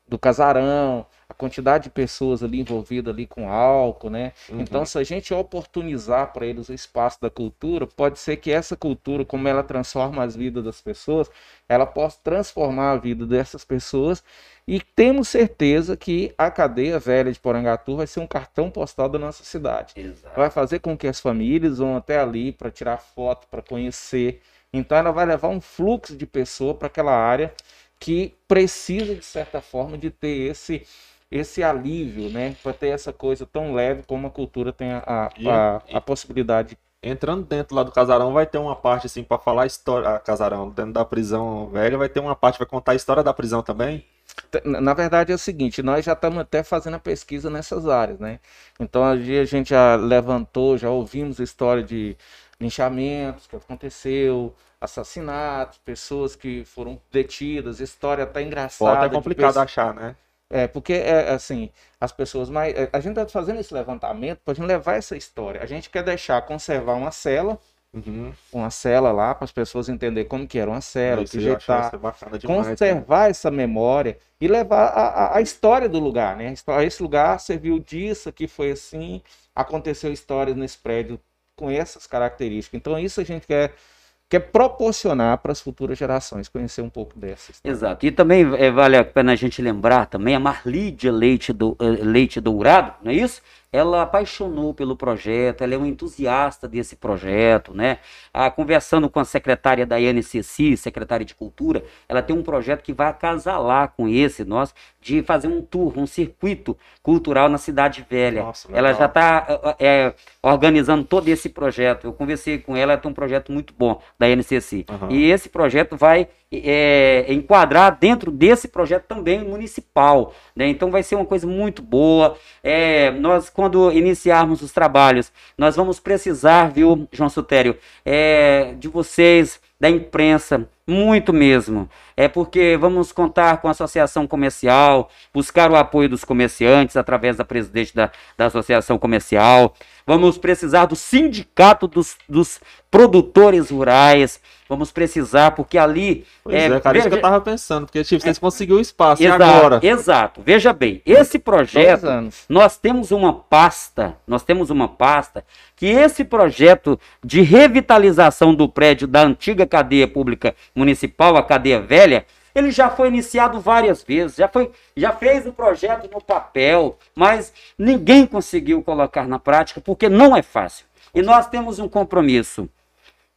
do casarão, a quantidade de pessoas ali envolvidas ali com álcool, né? Uhum. Então, se a gente oportunizar para eles o espaço da cultura, pode ser que essa cultura, como ela transforma as vidas das pessoas, ela possa transformar a vida dessas pessoas e temos certeza que a cadeia velha de Porangatu vai ser um cartão postal da nossa cidade. Exato. Vai fazer com que as famílias vão até ali para tirar foto, para conhecer. Então ela vai levar um fluxo de pessoa para aquela área que precisa, de certa forma, de ter esse esse alívio, né? Para ter essa coisa tão leve como a cultura tem a, a, a, a possibilidade. Entrando dentro lá do casarão, vai ter uma parte assim para falar a história. A casarão, dentro da prisão velha, vai ter uma parte vai contar a história da prisão também. Na verdade é o seguinte, nós já estamos até fazendo a pesquisa nessas áreas, né? Então a gente já levantou, já ouvimos história de linchamentos que aconteceu, assassinatos, pessoas que foram detidas, história até engraçada. Pode é complicado achar, né? É, porque, é, assim, as pessoas mais. É, a gente está fazendo esse levantamento para a gente levar essa história. A gente quer deixar, conservar uma cela, uhum. uma cela lá, para as pessoas entenderem como que era uma cela, que jeito tá, conservar né? essa memória e levar a, a, a, história do lugar, né? Esse lugar serviu disso, que foi assim, aconteceu histórias nesse prédio com essas características. Então, isso a gente quer quer proporcionar para as futuras gerações conhecer um pouco dessas. Exato. E também é, vale a pena a gente lembrar também a Marlídia Leite, do, uh, Leite Dourado, não é isso? Ela apaixonou pelo projeto, ela é um entusiasta desse projeto, né? Ah, conversando com a secretária Daiane Ceci, secretária de Cultura, ela tem um projeto que vai acasalar com esse nós de fazer um tour, um circuito cultural na cidade velha. Nossa, ela já está é, organizando todo esse projeto. Eu conversei com ela, ela tem um projeto muito bom da NCC. Uhum. E esse projeto vai é, enquadrar dentro desse projeto também municipal. Né? Então vai ser uma coisa muito boa. É, nós, quando iniciarmos os trabalhos, nós vamos precisar, viu, João Sutério, é, de vocês, da imprensa, muito mesmo. É porque vamos contar com a associação comercial, buscar o apoio dos comerciantes através da presidente da, da associação comercial. Vamos precisar do sindicato dos, dos produtores rurais vamos precisar, porque ali. Pois é, é cara, veja, isso que eu tava pensando, porque tipo, vocês é, conseguiram o espaço exato, agora. Exato. Veja bem, esse projeto, nós temos uma pasta, nós temos uma pasta que esse projeto de revitalização do prédio da antiga cadeia pública municipal, a cadeia velha, ele já foi iniciado várias vezes, já, foi, já fez o projeto no papel, mas ninguém conseguiu colocar na prática porque não é fácil. E nós temos um compromisso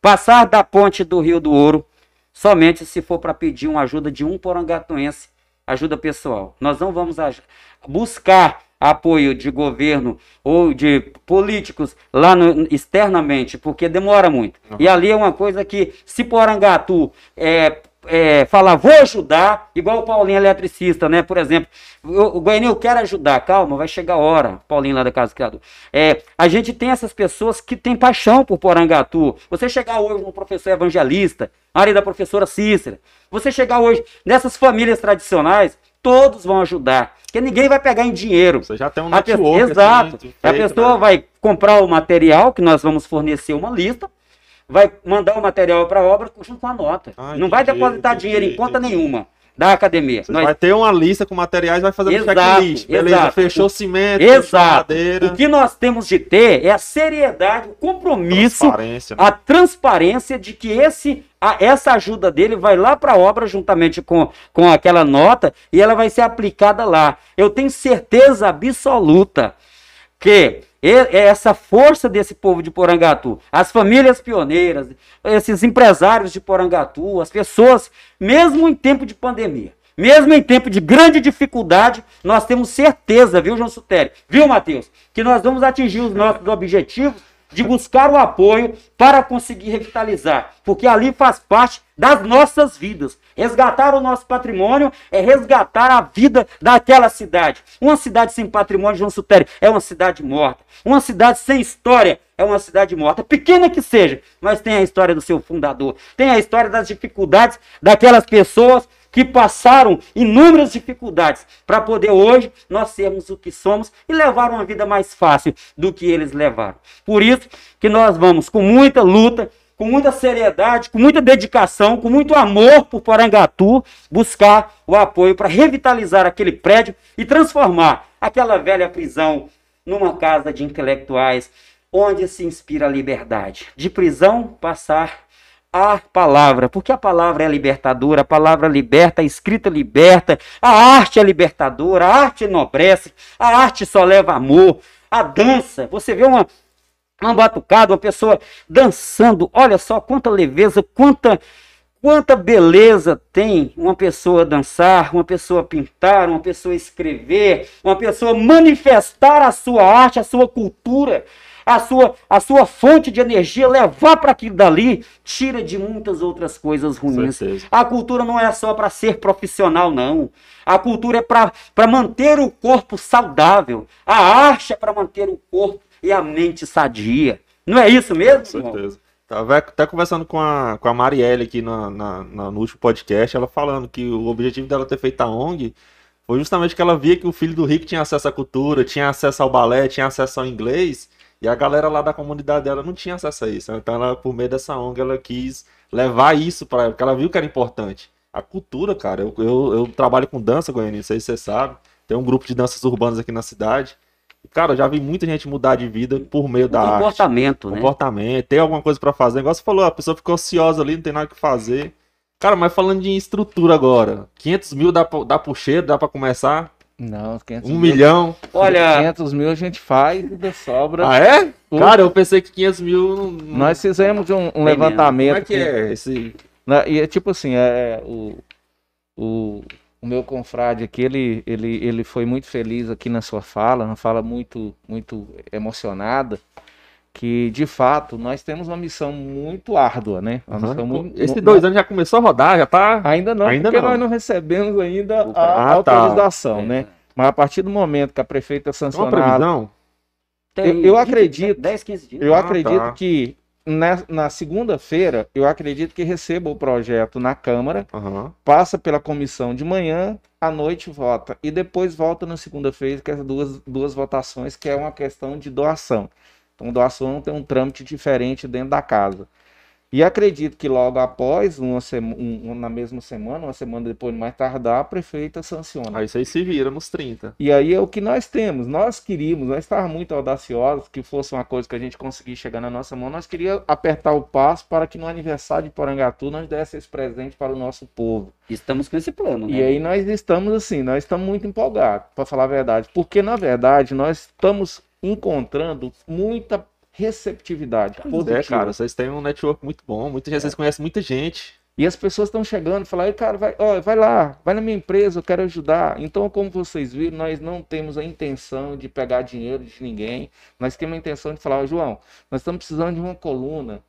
Passar da ponte do Rio do Ouro somente se for para pedir uma ajuda de um porangatuense, ajuda pessoal. Nós não vamos buscar apoio de governo ou de políticos lá no, externamente, porque demora muito. Uhum. E ali é uma coisa que, se Porangatu é, é, falar, vou ajudar, igual o Paulinho eletricista, né? Por exemplo, o, o Goianinho quer ajudar, calma, vai chegar a hora, Paulinho lá da Casa Criador. É, a gente tem essas pessoas que têm paixão por Porangatu. Você chegar hoje no professor evangelista, área da professora Cícera, você chegar hoje nessas famílias tradicionais, todos vão ajudar. Porque ninguém vai pegar em dinheiro. Você já tem um network. Assim, exato. Assim, a pessoa né? vai comprar o material, que nós vamos fornecer uma lista, vai mandar o material para a obra junto com a nota. Ah, não vai depositar entendi, dinheiro em conta entendi. nenhuma. Da academia. Nós... vai ter uma lista com materiais, vai fazer um checklist. Beleza, exato. fechou cimento, exato. O que nós temos de ter é a seriedade, o compromisso, transparência, né? a transparência de que esse a, essa ajuda dele vai lá para a obra juntamente com, com aquela nota e ela vai ser aplicada lá. Eu tenho certeza absoluta que essa força desse povo de Porangatu, as famílias pioneiras, esses empresários de Porangatu, as pessoas, mesmo em tempo de pandemia, mesmo em tempo de grande dificuldade, nós temos certeza, viu, João Sutério, viu, Matheus, que nós vamos atingir os nossos objetivos de buscar o apoio para conseguir revitalizar, porque ali faz parte das nossas vidas. Resgatar o nosso patrimônio é resgatar a vida daquela cidade. Uma cidade sem patrimônio, João Sutério, é uma cidade morta. Uma cidade sem história é uma cidade morta. Pequena que seja, mas tem a história do seu fundador. Tem a história das dificuldades daquelas pessoas que passaram inúmeras dificuldades para poder hoje nós sermos o que somos e levar uma vida mais fácil do que eles levaram. Por isso que nós vamos com muita luta, com muita seriedade, com muita dedicação, com muito amor por Porangatu, buscar o apoio para revitalizar aquele prédio e transformar aquela velha prisão numa casa de intelectuais onde se inspira a liberdade. De prisão passar a palavra, porque a palavra é libertadora, a palavra liberta, a escrita liberta, a arte é libertadora, a arte enobrece, a arte só leva amor, a dança, você vê uma, uma batucada, uma pessoa dançando, olha só quanta leveza, quanta, quanta beleza tem uma pessoa dançar, uma pessoa pintar, uma pessoa escrever, uma pessoa manifestar a sua arte, a sua cultura a sua, a sua fonte de energia, levar para aquilo dali, tira de muitas outras coisas ruins. A cultura não é só para ser profissional, não. A cultura é para manter o corpo saudável. A arte é para manter o corpo e a mente sadia. Não é isso mesmo? Com certeza. Tava até conversando com a, com a Marielle aqui na, na, na, no último podcast, ela falando que o objetivo dela ter feito a ONG foi justamente que ela via que o filho do rico tinha acesso à cultura, tinha acesso ao balé, tinha acesso ao inglês, e a galera lá da comunidade dela não tinha acesso a isso. Então, ela, por meio dessa ONG, ela quis levar isso para ela, porque ela viu que era importante. A cultura, cara. Eu, eu, eu trabalho com dança, Goiânia, não sei se você sabe. Tem um grupo de danças urbanas aqui na cidade. Cara, eu já vi muita gente mudar de vida por meio o da comportamento, arte. né? Comportamento, tem alguma coisa para fazer. Igual você falou, a pessoa ficou ociosa ali, não tem nada que fazer. Cara, mas falando de estrutura agora, 500 mil dá, dá pro cheiro, dá para começar? Não, 500 um mil. milhão. Olha. 500 mil a gente faz e sobra. Ah, é? Cara, eu pensei que 500 mil. Nós fizemos um, um levantamento. Como é que é esse. E é tipo assim, é, o, o, o meu confrade aqui, ele, ele, ele foi muito feliz aqui na sua fala, uma fala muito, muito emocionada que de fato nós temos uma missão muito árdua, né? Uhum. Muito... Esse dois anos já começou a rodar, já tá. Ainda não, ainda porque não. nós não recebemos ainda a ah, tá. autorização, tá. né? Mas a partir do momento que a prefeita sancionar. Uma previsão? eu, eu acredito. 10, 15 dias. Eu ah, acredito tá. que na, na segunda-feira, eu acredito que receba o projeto na Câmara, uhum. passa pela comissão de manhã, à noite vota. E depois volta na segunda-feira, que é duas, duas votações, que é uma questão de doação. Então, doação tem um trâmite diferente dentro da casa. E acredito que logo após, uma sema, um, na mesma semana, uma semana depois, mais tardar, a prefeita sanciona. Aí isso aí se vira nos 30. E aí é o que nós temos. Nós queríamos, nós estávamos muito audaciosos, que fosse uma coisa que a gente conseguisse chegar na nossa mão. Nós queríamos apertar o passo para que no aniversário de Porangatu nós desse esse presente para o nosso povo. Estamos com esse plano, né? E aí nós estamos assim, nós estamos muito empolgados, para falar a verdade. Porque, na verdade, nós estamos encontrando muita receptividade pois positiva. É, cara, vocês têm um network muito bom, muita gente, é. vocês conhecem muita gente. E as pessoas estão chegando e falando, cara, vai, ó, vai lá, vai na minha empresa, eu quero ajudar. Então, como vocês viram, nós não temos a intenção de pegar dinheiro de ninguém. Nós temos a intenção de falar, João, nós estamos precisando de uma coluna.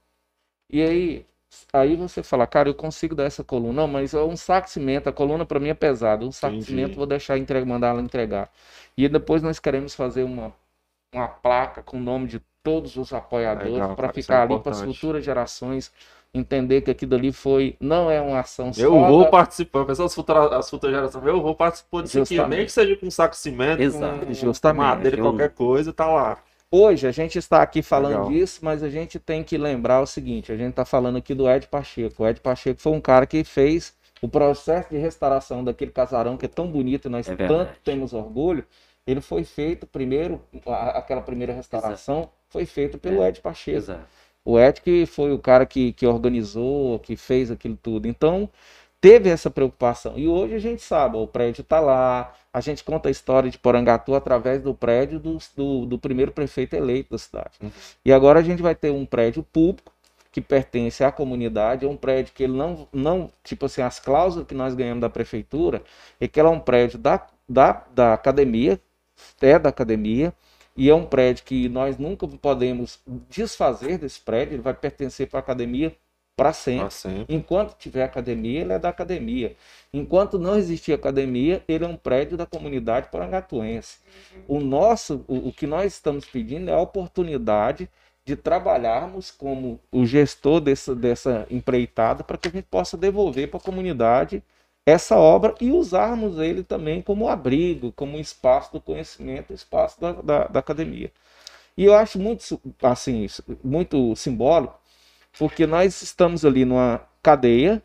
E aí, aí você fala, cara, eu consigo dar essa coluna. Não, mas é um saco de cimento, a coluna para mim é pesada. Um saco Entendi. de cimento, vou deixar entregar, mandar ela entregar. E depois nós queremos fazer uma, uma placa com o nome de todos os apoiadores para ficar é ali para as futuras gerações entender que aquilo ali foi não é uma ação só. Eu vou participar, pessoal, as futuras, as futuras gerações, eu vou participar disso aqui, nem que seja com um saco de cimento, Exato. com Justamente. madeira, qualquer coisa, tá lá. Hoje a gente está aqui falando Legal. disso, mas a gente tem que lembrar o seguinte: a gente está falando aqui do Ed Pacheco. O Ed Pacheco foi um cara que fez O processo de restauração daquele casarão que é tão bonito e nós é tanto temos orgulho, ele foi feito primeiro, aquela primeira restauração Exato. Foi feita pelo é. Ed Pacheco. Exato. O Ed que foi o cara que, que organizou, que fez aquilo tudo. Então, teve essa preocupação. E hoje a gente sabe, o prédio está lá, a gente conta a história de Porangatu através do prédio do, do, do primeiro prefeito eleito da cidade. Uhum. E agora a gente vai ter um prédio público que pertence à comunidade, é um prédio que ele não, não tipo assim, as cláusulas que nós ganhamos da prefeitura, é que ela é um prédio da, da, da academia, é da academia, e é um prédio que nós nunca podemos desfazer desse prédio, ele vai pertencer para a academia para sempre. sempre. Enquanto tiver academia, ele é da academia. Enquanto não existir academia, ele é um prédio da comunidade porangatuense. O nosso, o, o que nós estamos pedindo é a oportunidade de trabalharmos como o gestor dessa, dessa empreitada para que a gente possa devolver para a comunidade essa obra e usarmos ele também como abrigo, como espaço do conhecimento, espaço da, da, da academia. E eu acho muito, assim, muito simbólico, porque nós estamos ali numa cadeia,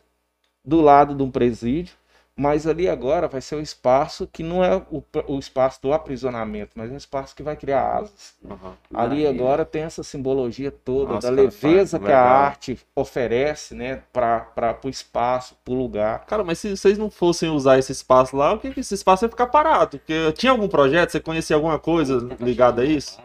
do lado de um presídio, mas ali agora vai ser um espaço que não é o, o espaço do aprisionamento, mas é um espaço que vai criar asas. Uhum. Ali agora tem essa simbologia toda Nossa, da leveza que a arte oferece, né, para o espaço, para o lugar. Cara, mas se vocês não fossem usar esse espaço lá, o que esse espaço ia ficar parado? Porque tinha algum projeto, você conhecia alguma coisa ligada a isso?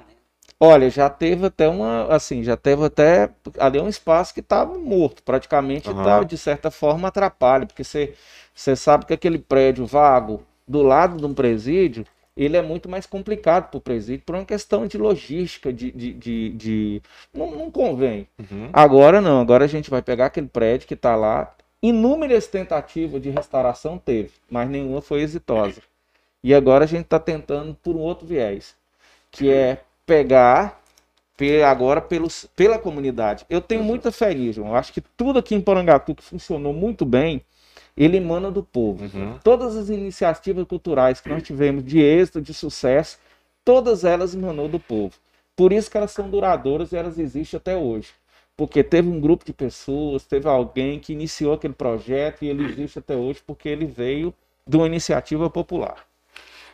Olha, já teve até uma, assim, já teve até ali um espaço que estava morto, praticamente estava uhum. de certa forma atrapalha, porque você você sabe que aquele prédio vago do lado de um presídio, ele é muito mais complicado para o presídio por uma questão de logística, de. de, de, de... Não, não, convém. Uhum. Agora não, agora a gente vai pegar aquele prédio que está lá. Inúmeras tentativas de restauração teve, mas nenhuma foi exitosa. E agora a gente está tentando por um outro viés, que é pegar agora pelos, pela comunidade. Eu tenho muita fé nisso, Eu acho que tudo aqui em Porangatu que funcionou muito bem, ele emana do povo. Uhum. Todas as iniciativas culturais que nós tivemos de êxito, de sucesso, todas elas emanou do povo. Por isso que elas são duradouras e elas existem até hoje. Porque teve um grupo de pessoas, teve alguém que iniciou aquele projeto e ele existe até hoje porque ele veio de uma iniciativa popular.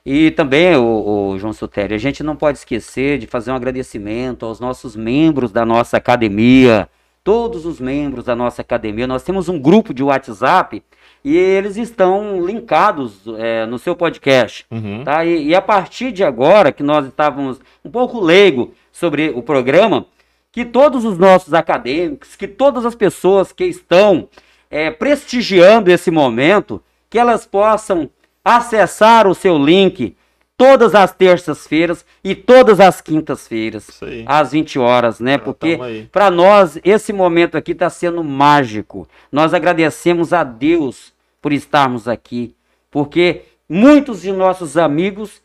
E também, o, o João Sotério, a gente não pode esquecer de fazer um agradecimento aos nossos membros da nossa academia, todos os membros da nossa academia. Nós temos um grupo de WhatsApp e eles estão linkados é, no seu podcast. Uhum. Tá? E, e, a partir de agora, que nós estávamos um pouco leigo sobre o programa, que todos os nossos acadêmicos, que todas as pessoas que estão é, prestigiando esse momento, que elas possam acessar o seu link todas as terças-feiras e todas as quintas-feiras, às 20 horas, né? Porque para nós esse momento aqui está sendo mágico. Nós agradecemos a Deus por estarmos aqui, porque muitos de nossos amigos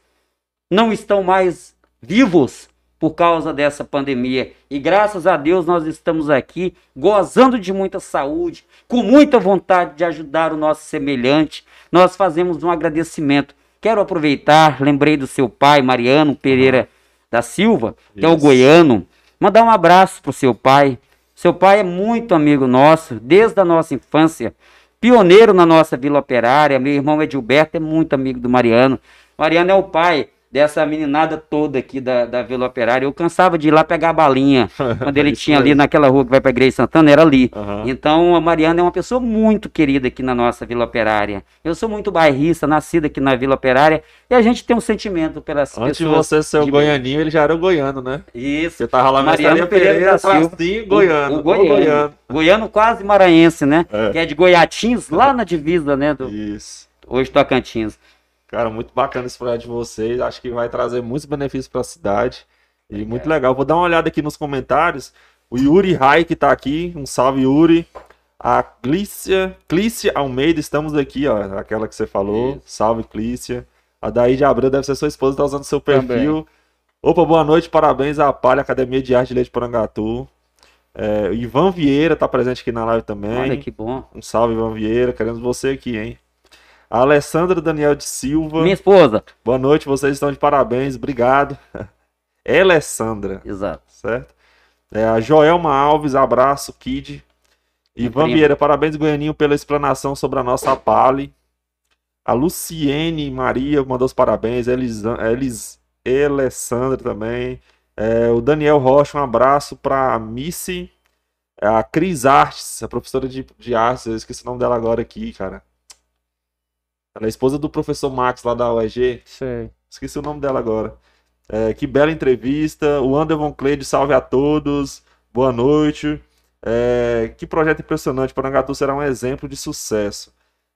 não estão mais vivos por causa dessa pandemia. E graças a Deus nós estamos aqui gozando de muita saúde, com muita vontade de ajudar o nosso semelhante. Nós fazemos um agradecimento Quero aproveitar, lembrei do seu pai, Mariano Pereira da Silva, que Isso. é o goiano. Mandar um abraço pro seu pai. Seu pai é muito amigo nosso, desde a nossa infância. Pioneiro na nossa Vila Operária. Meu irmão Edilberto é muito amigo do Mariano. Mariano é o pai dessa meninada toda aqui da, da Vila Operária. Eu cansava de ir lá pegar a balinha, quando ele tinha ali naquela rua que vai para a Igreja Santana, era ali. Uhum. Então, a Mariana é uma pessoa muito querida aqui na nossa Vila Operária. Eu sou muito bairrista, nascido aqui na Vila Operária, e a gente tem um sentimento pelas Antes pessoas. Antes de você ser o goianinho, ele já era o goiano, né? Isso. Você tava lá na Mariano Pereira, Pereira Tracinho, goiano. O, o, goiano. o, goiano. Goiano quase maranhense, né? É. Que é de Goiatins, lá na divisa, né? Do... Isso. Hoje Tocantins. Cara, muito bacana esse projeto de vocês. Acho que vai trazer muitos benefícios para a cidade. E é. muito legal. Vou dar uma olhada aqui nos comentários. O Yuri Rai que tá aqui. Um salve, Yuri. A Clícia, Clícia Almeida, estamos aqui, ó. Aquela que você falou. Isso. Salve, Clícia. A Daí de Abreu deve ser sua esposa, tá usando seu perfil. Também. Opa, boa noite, parabéns à Palha Academia de Arte de Leite Porangatu. É, Ivan Vieira tá presente aqui na live também. Olha que bom. Um salve, Ivan Vieira. Queremos você aqui, hein? A Alessandra Daniel de Silva. Minha esposa. Boa noite, vocês estão de parabéns, obrigado. É Alessandra. Exato. Certo? É, a Joelma Alves, abraço, Kid. Ivan Vieira, parabéns, Goianinho, pela explanação sobre a nossa Pali. A Luciene Maria mandou os parabéns. Elis, Elis Alessandra também. É, o Daniel Rocha, um abraço para a Missy. É, a Cris Artes, a professora de, de artes, eu esqueci o nome dela agora aqui, cara. Ela é esposa do professor Max lá da UEG. Sei. Esqueci o nome dela agora. É, que bela entrevista. O Anderson Cleide, salve a todos. Boa noite. É, que projeto impressionante. Parangatu será um exemplo de sucesso.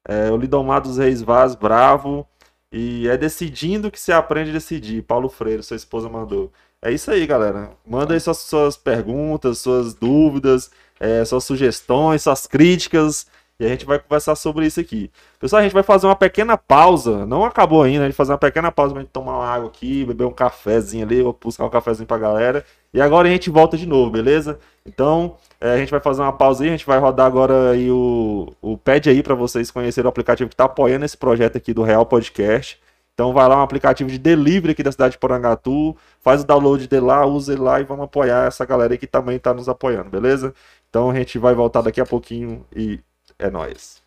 É, o Lidomar dos Reis Vaz, bravo. E é decidindo que se aprende a decidir. Paulo Freire, sua esposa mandou. É isso aí, galera. Manda aí suas, suas perguntas, suas dúvidas, é, suas sugestões, suas críticas. E a gente vai conversar sobre isso aqui. Pessoal, a gente vai fazer uma pequena pausa. Não acabou ainda, a gente fazer uma pequena pausa pra gente tomar uma água aqui, beber um cafezinho ali, vou buscar um cafezinho pra galera. E agora a gente volta de novo, beleza? Então, é, a gente vai fazer uma pausa aí, a gente vai rodar agora aí o, o pad aí para vocês conhecerem o aplicativo que está apoiando esse projeto aqui do Real Podcast. Então vai lá um aplicativo de delivery aqui da cidade de Porangatu, faz o download de lá, usa ele lá e vamos apoiar essa galera aí que também está nos apoiando, beleza? Então a gente vai voltar daqui a pouquinho e é nóis.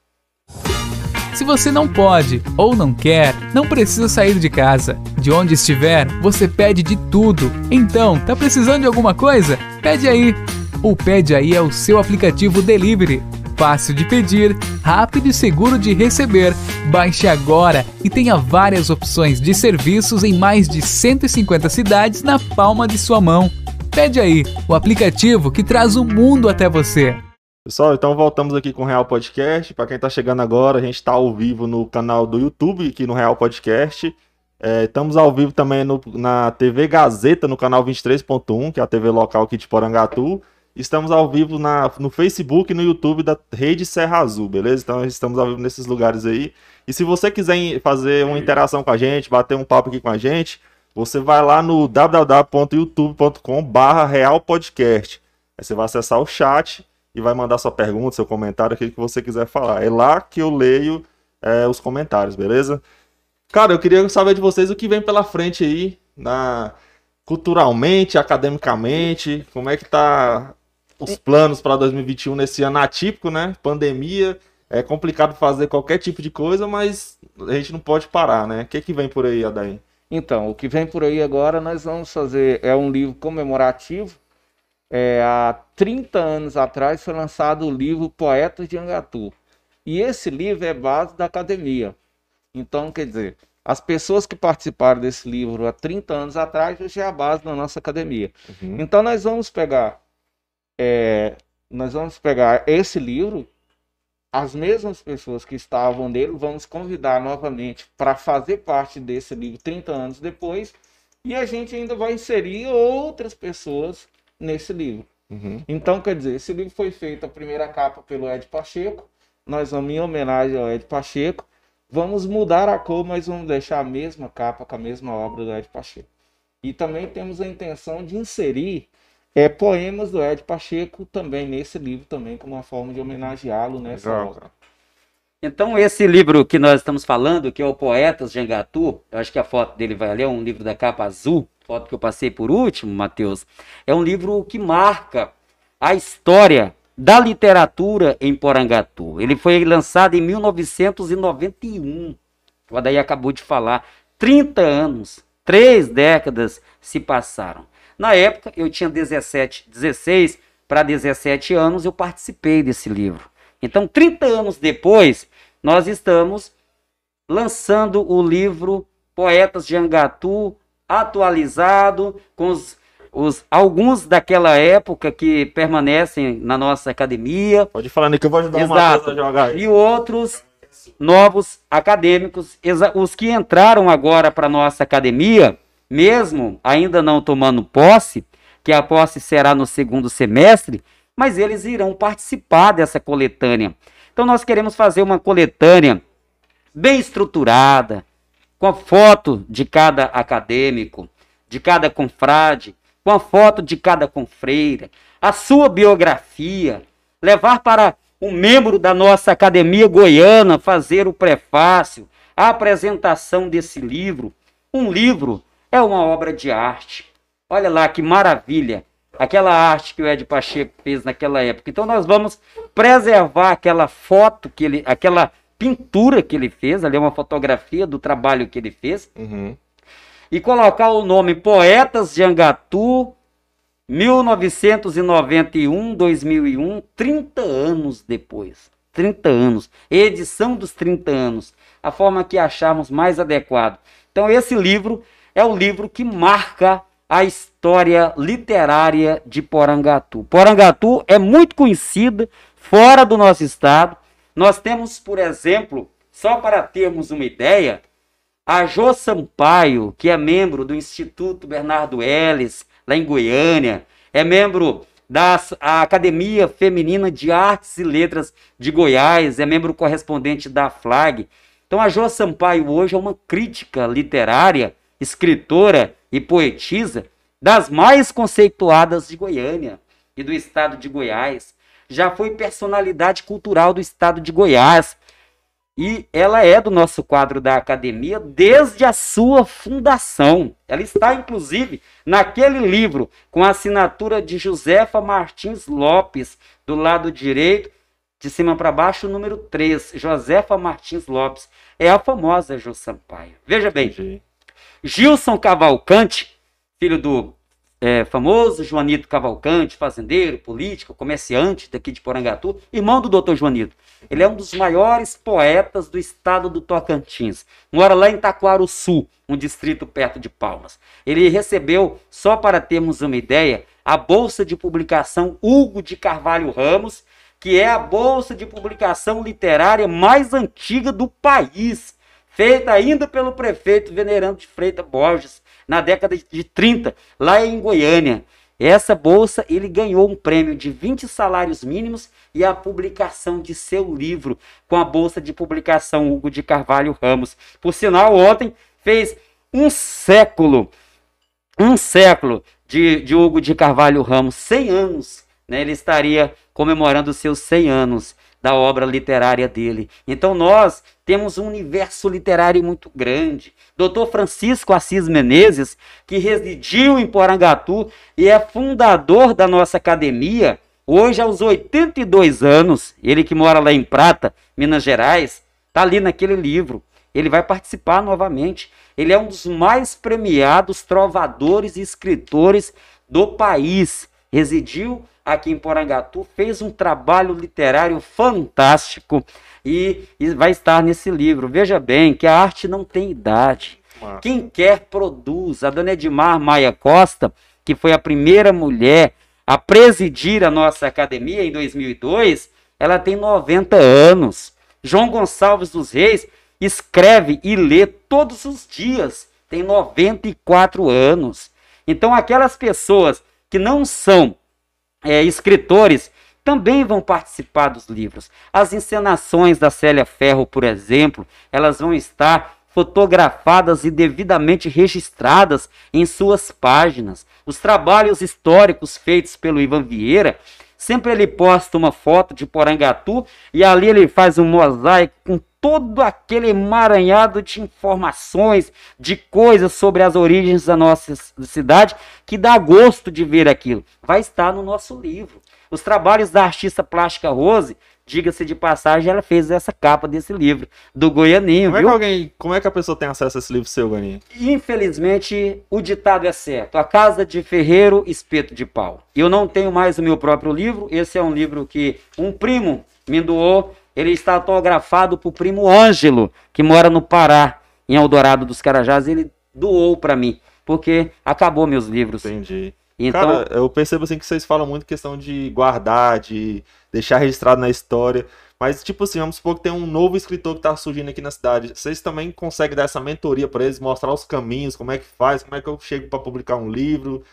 Se você não pode ou não quer, não precisa sair de casa. De onde estiver, você pede de tudo. Então, tá precisando de alguma coisa? Pede aí. O Pede aí é o seu aplicativo delivery. Fácil de pedir, rápido e seguro de receber. Baixe agora e tenha várias opções de serviços em mais de 150 cidades na palma de sua mão. Pede aí, o aplicativo que traz o mundo até você. Pessoal, então voltamos aqui com o Real Podcast. Para quem está chegando agora, a gente está ao vivo no canal do YouTube, aqui no Real Podcast. É, estamos ao vivo também no, na TV Gazeta, no canal 23.1, que é a TV local aqui de Porangatu. Estamos ao vivo na, no Facebook e no YouTube da Rede Serra Azul, beleza? Então estamos ao vivo nesses lugares aí. E se você quiser fazer uma interação com a gente, bater um papo aqui com a gente, você vai lá no www.youtube.com/barra Real Podcast. Aí você vai acessar o chat e vai mandar sua pergunta, seu comentário, aquilo que você quiser falar. É lá que eu leio é, os comentários, beleza? Cara, eu queria saber de vocês o que vem pela frente aí, na culturalmente, academicamente, como é que tá os planos para 2021 nesse ano atípico, né? Pandemia, é complicado fazer qualquer tipo de coisa, mas a gente não pode parar, né? O que, que vem por aí, Adair? Então, o que vem por aí agora nós vamos fazer é um livro comemorativo é, há 30 anos atrás foi lançado o livro Poetas de Angatu. E esse livro é base da academia. Então, quer dizer, as pessoas que participaram desse livro há 30 anos atrás hoje é a base da nossa academia. Uhum. Então, nós vamos pegar é, nós vamos pegar esse livro, as mesmas pessoas que estavam nele, vamos convidar novamente para fazer parte desse livro 30 anos depois, e a gente ainda vai inserir outras pessoas nesse livro. Uhum. Então, quer dizer, esse livro foi feito a primeira capa pelo Ed Pacheco. Nós vamos, em homenagem ao Ed Pacheco, vamos mudar a cor, mas vamos deixar a mesma capa com a mesma obra do Ed Pacheco. E também temos a intenção de inserir é, poemas do Ed Pacheco também nesse livro também, como uma forma de homenageá-lo nessa obra. Então, esse livro que nós estamos falando, que é o Poetas de Angatu, eu acho que a foto dele vai ali, é um livro da capa azul, foto que eu passei por último, Matheus, é um livro que marca a história da literatura em Porangatu. Ele foi lançado em 1991. O Adaí acabou de falar. 30 anos, três décadas se passaram. Na época, eu tinha 17, 16 para 17 anos, eu participei desse livro. Então, 30 anos depois, nós estamos lançando o livro Poetas de Angatu, atualizado, com os, os, alguns daquela época que permanecem na nossa academia. Pode falar, que eu vou ajudar Exato. a jogar. E outros novos acadêmicos, os que entraram agora para nossa academia, mesmo ainda não tomando posse, que a posse será no segundo semestre, mas eles irão participar dessa coletânea. Então nós queremos fazer uma coletânea bem estruturada, com a foto de cada acadêmico, de cada confrade, com a foto de cada confreira, a sua biografia, levar para um membro da nossa academia goiana fazer o prefácio, a apresentação desse livro. Um livro é uma obra de arte. Olha lá que maravilha aquela arte que o Ed Pacheco fez naquela época. Então nós vamos preservar aquela foto que ele, aquela pintura que ele fez, ali é uma fotografia do trabalho que ele fez, uhum. e colocar o nome Poetas de Angatu 1991, 2001, 30 anos depois. 30 anos. Edição dos 30 anos. A forma que acharmos mais adequado. Então, esse livro é o livro que marca a história literária de Porangatu. Porangatu é muito conhecida fora do nosso estado. Nós temos, por exemplo, só para termos uma ideia, a Jô Sampaio, que é membro do Instituto Bernardo Ellis, lá em Goiânia, é membro da Academia Feminina de Artes e Letras de Goiás, é membro correspondente da FLAG. Então a Jô Sampaio hoje é uma crítica literária, escritora e poetisa das mais conceituadas de Goiânia e do estado de Goiás. Já foi personalidade cultural do estado de Goiás, e ela é do nosso quadro da academia desde a sua fundação. Ela está, inclusive, naquele livro com a assinatura de Josefa Martins Lopes, do lado direito, de cima para baixo, o número 3, Josefa Martins Lopes. É a famosa Jô Sampaio. Veja bem, Entendi. Gilson Cavalcante, filho do é, famoso Joanito Cavalcante, fazendeiro, político, comerciante daqui de Porangatu, irmão do doutor Joanito. Ele é um dos maiores poetas do estado do Tocantins. Mora lá em Taquaro Sul, um distrito perto de Palmas. Ele recebeu, só para termos uma ideia, a bolsa de publicação Hugo de Carvalho Ramos, que é a bolsa de publicação literária mais antiga do país, feita ainda pelo prefeito Venerando de Freitas Borges, na década de 30, lá em Goiânia. Essa bolsa ele ganhou um prêmio de 20 salários mínimos e a publicação de seu livro com a bolsa de publicação Hugo de Carvalho Ramos. Por sinal, ontem fez um século, um século de, de Hugo de Carvalho Ramos, 100 anos. Né? Ele estaria comemorando seus 100 anos da obra literária dele. Então nós temos um universo literário muito grande. Dr. Francisco Assis Menezes, que residiu em Porangatu e é fundador da nossa academia, hoje aos 82 anos, ele que mora lá em Prata, Minas Gerais, está ali naquele livro. Ele vai participar novamente. Ele é um dos mais premiados trovadores e escritores do país. Residiu aqui em Porangatu, fez um trabalho literário fantástico e, e vai estar nesse livro. Veja bem que a arte não tem idade. Quem quer produz. A dona Edmar Maia Costa, que foi a primeira mulher a presidir a nossa academia em 2002, ela tem 90 anos. João Gonçalves dos Reis escreve e lê todos os dias, tem 94 anos. Então, aquelas pessoas que não são é, escritores também vão participar dos livros. As encenações da Célia Ferro, por exemplo, elas vão estar fotografadas e devidamente registradas em suas páginas. Os trabalhos históricos feitos pelo Ivan Vieira, sempre ele posta uma foto de Porangatu e ali ele faz um mosaico com todo aquele emaranhado de informações, de coisas sobre as origens da nossa cidade, que dá gosto de ver aquilo. Vai estar no nosso livro. Os trabalhos da artista plástica Rose, diga-se de passagem, ela fez essa capa desse livro, do Goianinho. Como é, que alguém, como é que a pessoa tem acesso a esse livro seu, Goianinho? Infelizmente, o ditado é certo. A casa de ferreiro, espeto de pau. Eu não tenho mais o meu próprio livro. Esse é um livro que um primo me doou ele está autografado por primo Ângelo, que mora no Pará, em Eldorado dos Carajás. Ele doou para mim, porque acabou meus livros. Entendi. Então, Cara, eu percebo assim que vocês falam muito questão de guardar, de deixar registrado na história. Mas, tipo assim, vamos supor que tem um novo escritor que está surgindo aqui na cidade. Vocês também conseguem dar essa mentoria para eles, mostrar os caminhos, como é que faz, como é que eu chego para publicar um livro.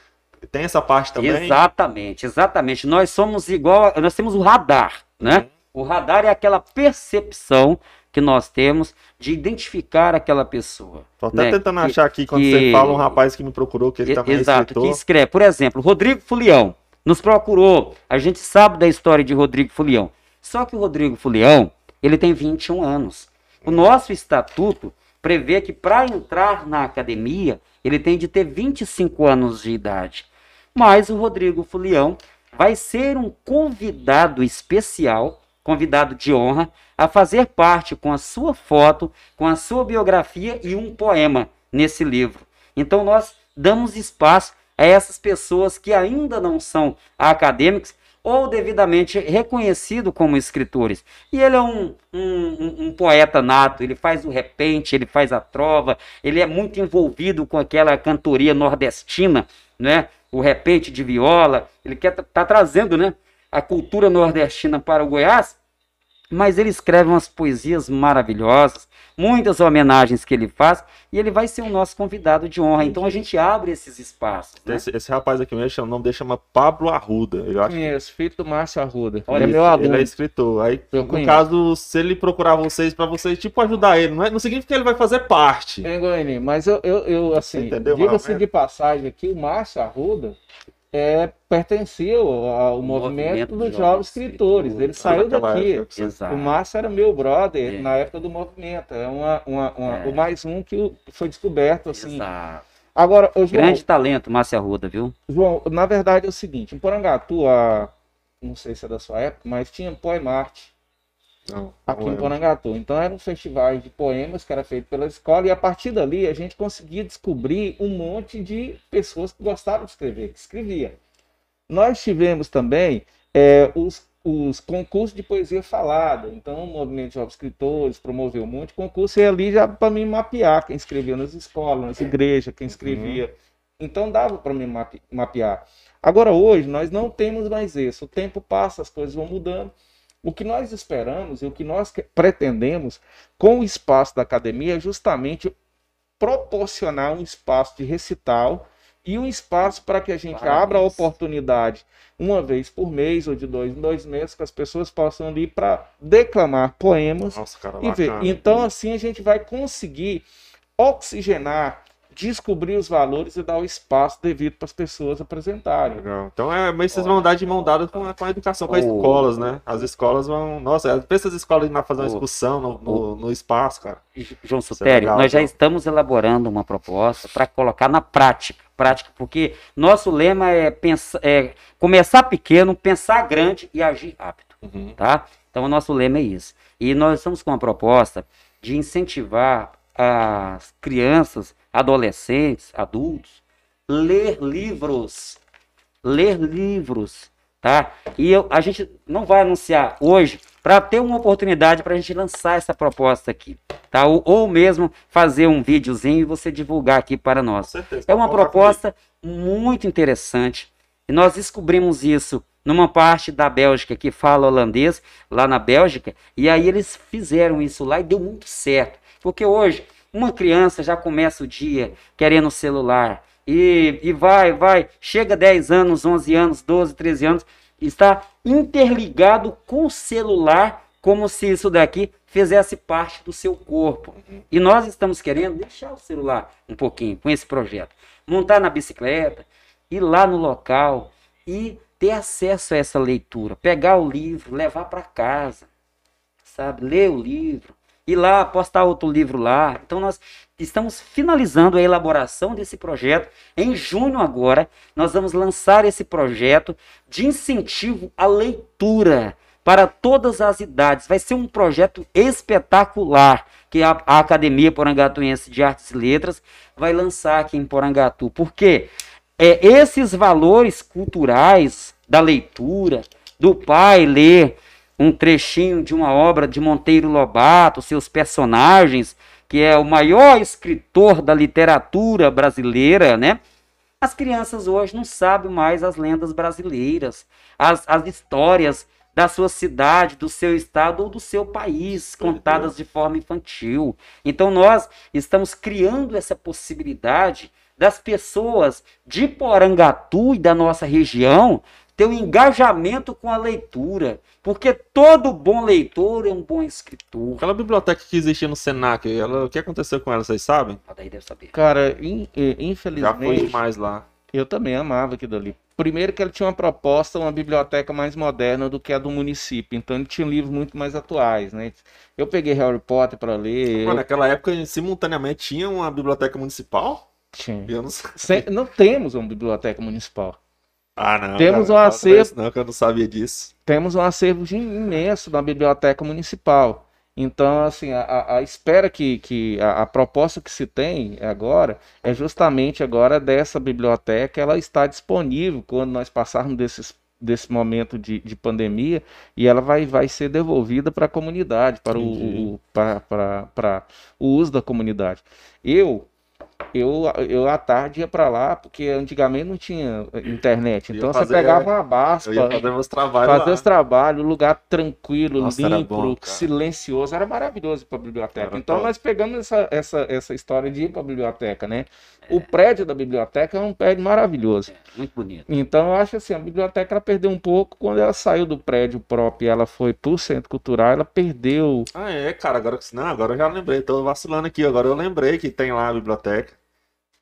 Tem essa parte também? Exatamente, exatamente. Nós somos igual, nós temos o radar, né? Uhum. O radar é aquela percepção que nós temos de identificar aquela pessoa. Tô até né? tentando que, achar aqui quando que... você fala um rapaz que me procurou, que ele também Exato, é escritor. que escreve. Por exemplo, Rodrigo Fulião nos procurou. A gente sabe da história de Rodrigo Fulião. Só que o Rodrigo Fulião, ele tem 21 anos. O nosso estatuto prevê que para entrar na academia, ele tem de ter 25 anos de idade. Mas o Rodrigo Fulião vai ser um convidado especial, convidado de honra, a fazer parte com a sua foto, com a sua biografia e um poema nesse livro. Então nós damos espaço a essas pessoas que ainda não são acadêmicos ou devidamente reconhecido como escritores. E ele é um, um, um, poeta nato, ele faz o repente, ele faz a trova, ele é muito envolvido com aquela cantoria nordestina, né? o repente de viola, ele quer tá trazendo né? A cultura nordestina para o Goiás, mas ele escreve umas poesias maravilhosas, muitas homenagens que ele faz, e ele vai ser o nosso convidado de honra. Então a gente abre esses espaços. Né? Esse, esse, rapaz aqui mesmo, o nome dele chama Pablo Arruda. Eu acho Conheço, filho do Márcio Arruda. Olha, ele é meu aluno. Ele é escritor. Aí, eu no conheço. caso, se ele procurar vocês para vocês, tipo, ajudar ele, não, é, não significa que ele vai fazer parte. É, Goiânia, mas eu, eu, eu assim, diga-se de passagem aqui, o Márcio Arruda é, pertencia ao, movimento, movimento dos jovens escritores. Ele saiu daqui. Época, o Márcio era meu brother é. na época do movimento. É uma, uma, uma é. o mais um que foi descoberto assim. Exato. Agora, João, grande talento, Márcio Arruda, viu? João, na verdade é o seguinte, em Porangatu, a, não sei se é da sua época, mas tinha Poemarte não, aqui não em Porangatu. Então era um festival de poemas que era feito pela escola e a partir dali a gente conseguia descobrir um monte de pessoas que gostavam de escrever, que escrevia. Nós tivemos também é, os, os concursos de poesia falada. Então o Movimento de Jovens Escritores promoveu um monte de concurso e ali já para me mapear quem escrevia nas escolas, nas igrejas, quem escrevia. Uhum. Então dava para me mapear. Agora hoje nós não temos mais isso. O tempo passa, as coisas vão mudando. O que nós esperamos e o que nós pretendemos com o espaço da academia é justamente proporcionar um espaço de recital e um espaço para que a gente Parabéns. abra a oportunidade uma vez por mês ou de dois em dois meses que as pessoas possam ir para declamar poemas Nossa, cara, e ver. Então assim a gente vai conseguir oxigenar descobrir os valores e dar o espaço devido para as pessoas apresentarem. Legal. Então é, mas vocês vão dar de mão dada com a, com a educação, com as oh. escolas, né? As escolas vão. Nossa, pensa as escolas indo fazer uma excursão no, no, no, espaço, cara. João Sutério, é nós já estamos elaborando uma proposta para colocar na prática. Prática, porque nosso lema é, pensar, é começar pequeno, pensar grande e agir rápido. Uhum. Tá? Então o nosso lema é isso. E nós estamos com uma proposta de incentivar as crianças adolescentes, adultos, ler livros. Ler livros, tá? E eu, a gente não vai anunciar hoje para ter uma oportunidade para a gente lançar essa proposta aqui, tá? Ou, ou, mesmo fazer um videozinho e você divulgar aqui para nós. É uma proposta muito interessante e nós descobrimos isso numa parte da Bélgica que fala holandês, lá na Bélgica, e aí eles fizeram isso lá e deu muito certo. Porque hoje uma criança já começa o dia querendo celular e, e vai, vai, chega 10 anos, 11 anos, 12, 13 anos, está interligado com o celular como se isso daqui fizesse parte do seu corpo. E nós estamos querendo deixar o celular um pouquinho com esse projeto. Montar na bicicleta, ir lá no local e ter acesso a essa leitura. Pegar o livro, levar para casa, sabe? Ler o livro, ir lá postar outro livro lá. Então nós estamos finalizando a elaboração desse projeto. Em junho agora, nós vamos lançar esse projeto de incentivo à leitura para todas as idades. Vai ser um projeto espetacular que a, a Academia Porangatuense de Artes e Letras vai lançar aqui em Porangatu. Porque é, esses valores culturais da leitura, do pai ler, um trechinho de uma obra de Monteiro Lobato, seus personagens, que é o maior escritor da literatura brasileira, né? As crianças hoje não sabem mais as lendas brasileiras, as, as histórias da sua cidade, do seu estado ou do seu país, contadas de forma infantil. Então nós estamos criando essa possibilidade das pessoas de Porangatu e da nossa região ter um engajamento com a leitura, porque todo bom leitor é um bom escritor. Aquela biblioteca que existia no Senac, ela, o que aconteceu com ela, vocês sabem? Daí deve saber. Cara, in, infelizmente. Já foi demais lá. Eu também amava aquilo ali. Primeiro que ele tinha uma proposta, uma biblioteca mais moderna do que a do município. Então ele tinha livros muito mais atuais, né? Eu peguei Harry Potter para ler. Mano, eu... naquela época, simultaneamente, tinha uma biblioteca municipal? Tinha. Eu não, sei. não temos uma biblioteca municipal. Ah, não. Temos cara, um acervo. Não, que eu não sabia disso. Temos um acervo imenso na biblioteca municipal. Então, assim, a, a espera que, que a, a, proposta que se tem agora é justamente agora dessa biblioteca, ela está disponível quando nós passarmos desses, desse momento de, de pandemia e ela vai, vai ser devolvida para a comunidade, para o, o, para, para, para o uso da comunidade. Eu, eu, eu à tarde ia para lá, porque antigamente não tinha internet. Então fazer, você pegava uma baspa, fazer os trabalhos. Fazer os trabalhos, lugar tranquilo, Nossa, limpo, bom, silencioso, era maravilhoso para biblioteca. Era então top. nós pegamos essa, essa, essa história de ir para biblioteca, né? É. O prédio da biblioteca é um prédio maravilhoso. É, muito bonito. Então eu acho assim, a biblioteca ela perdeu um pouco quando ela saiu do prédio próprio e ela foi para o centro cultural, ela perdeu. Ah, é, cara, agora não, agora eu já lembrei, tô vacilando aqui, agora eu lembrei que tem lá a biblioteca.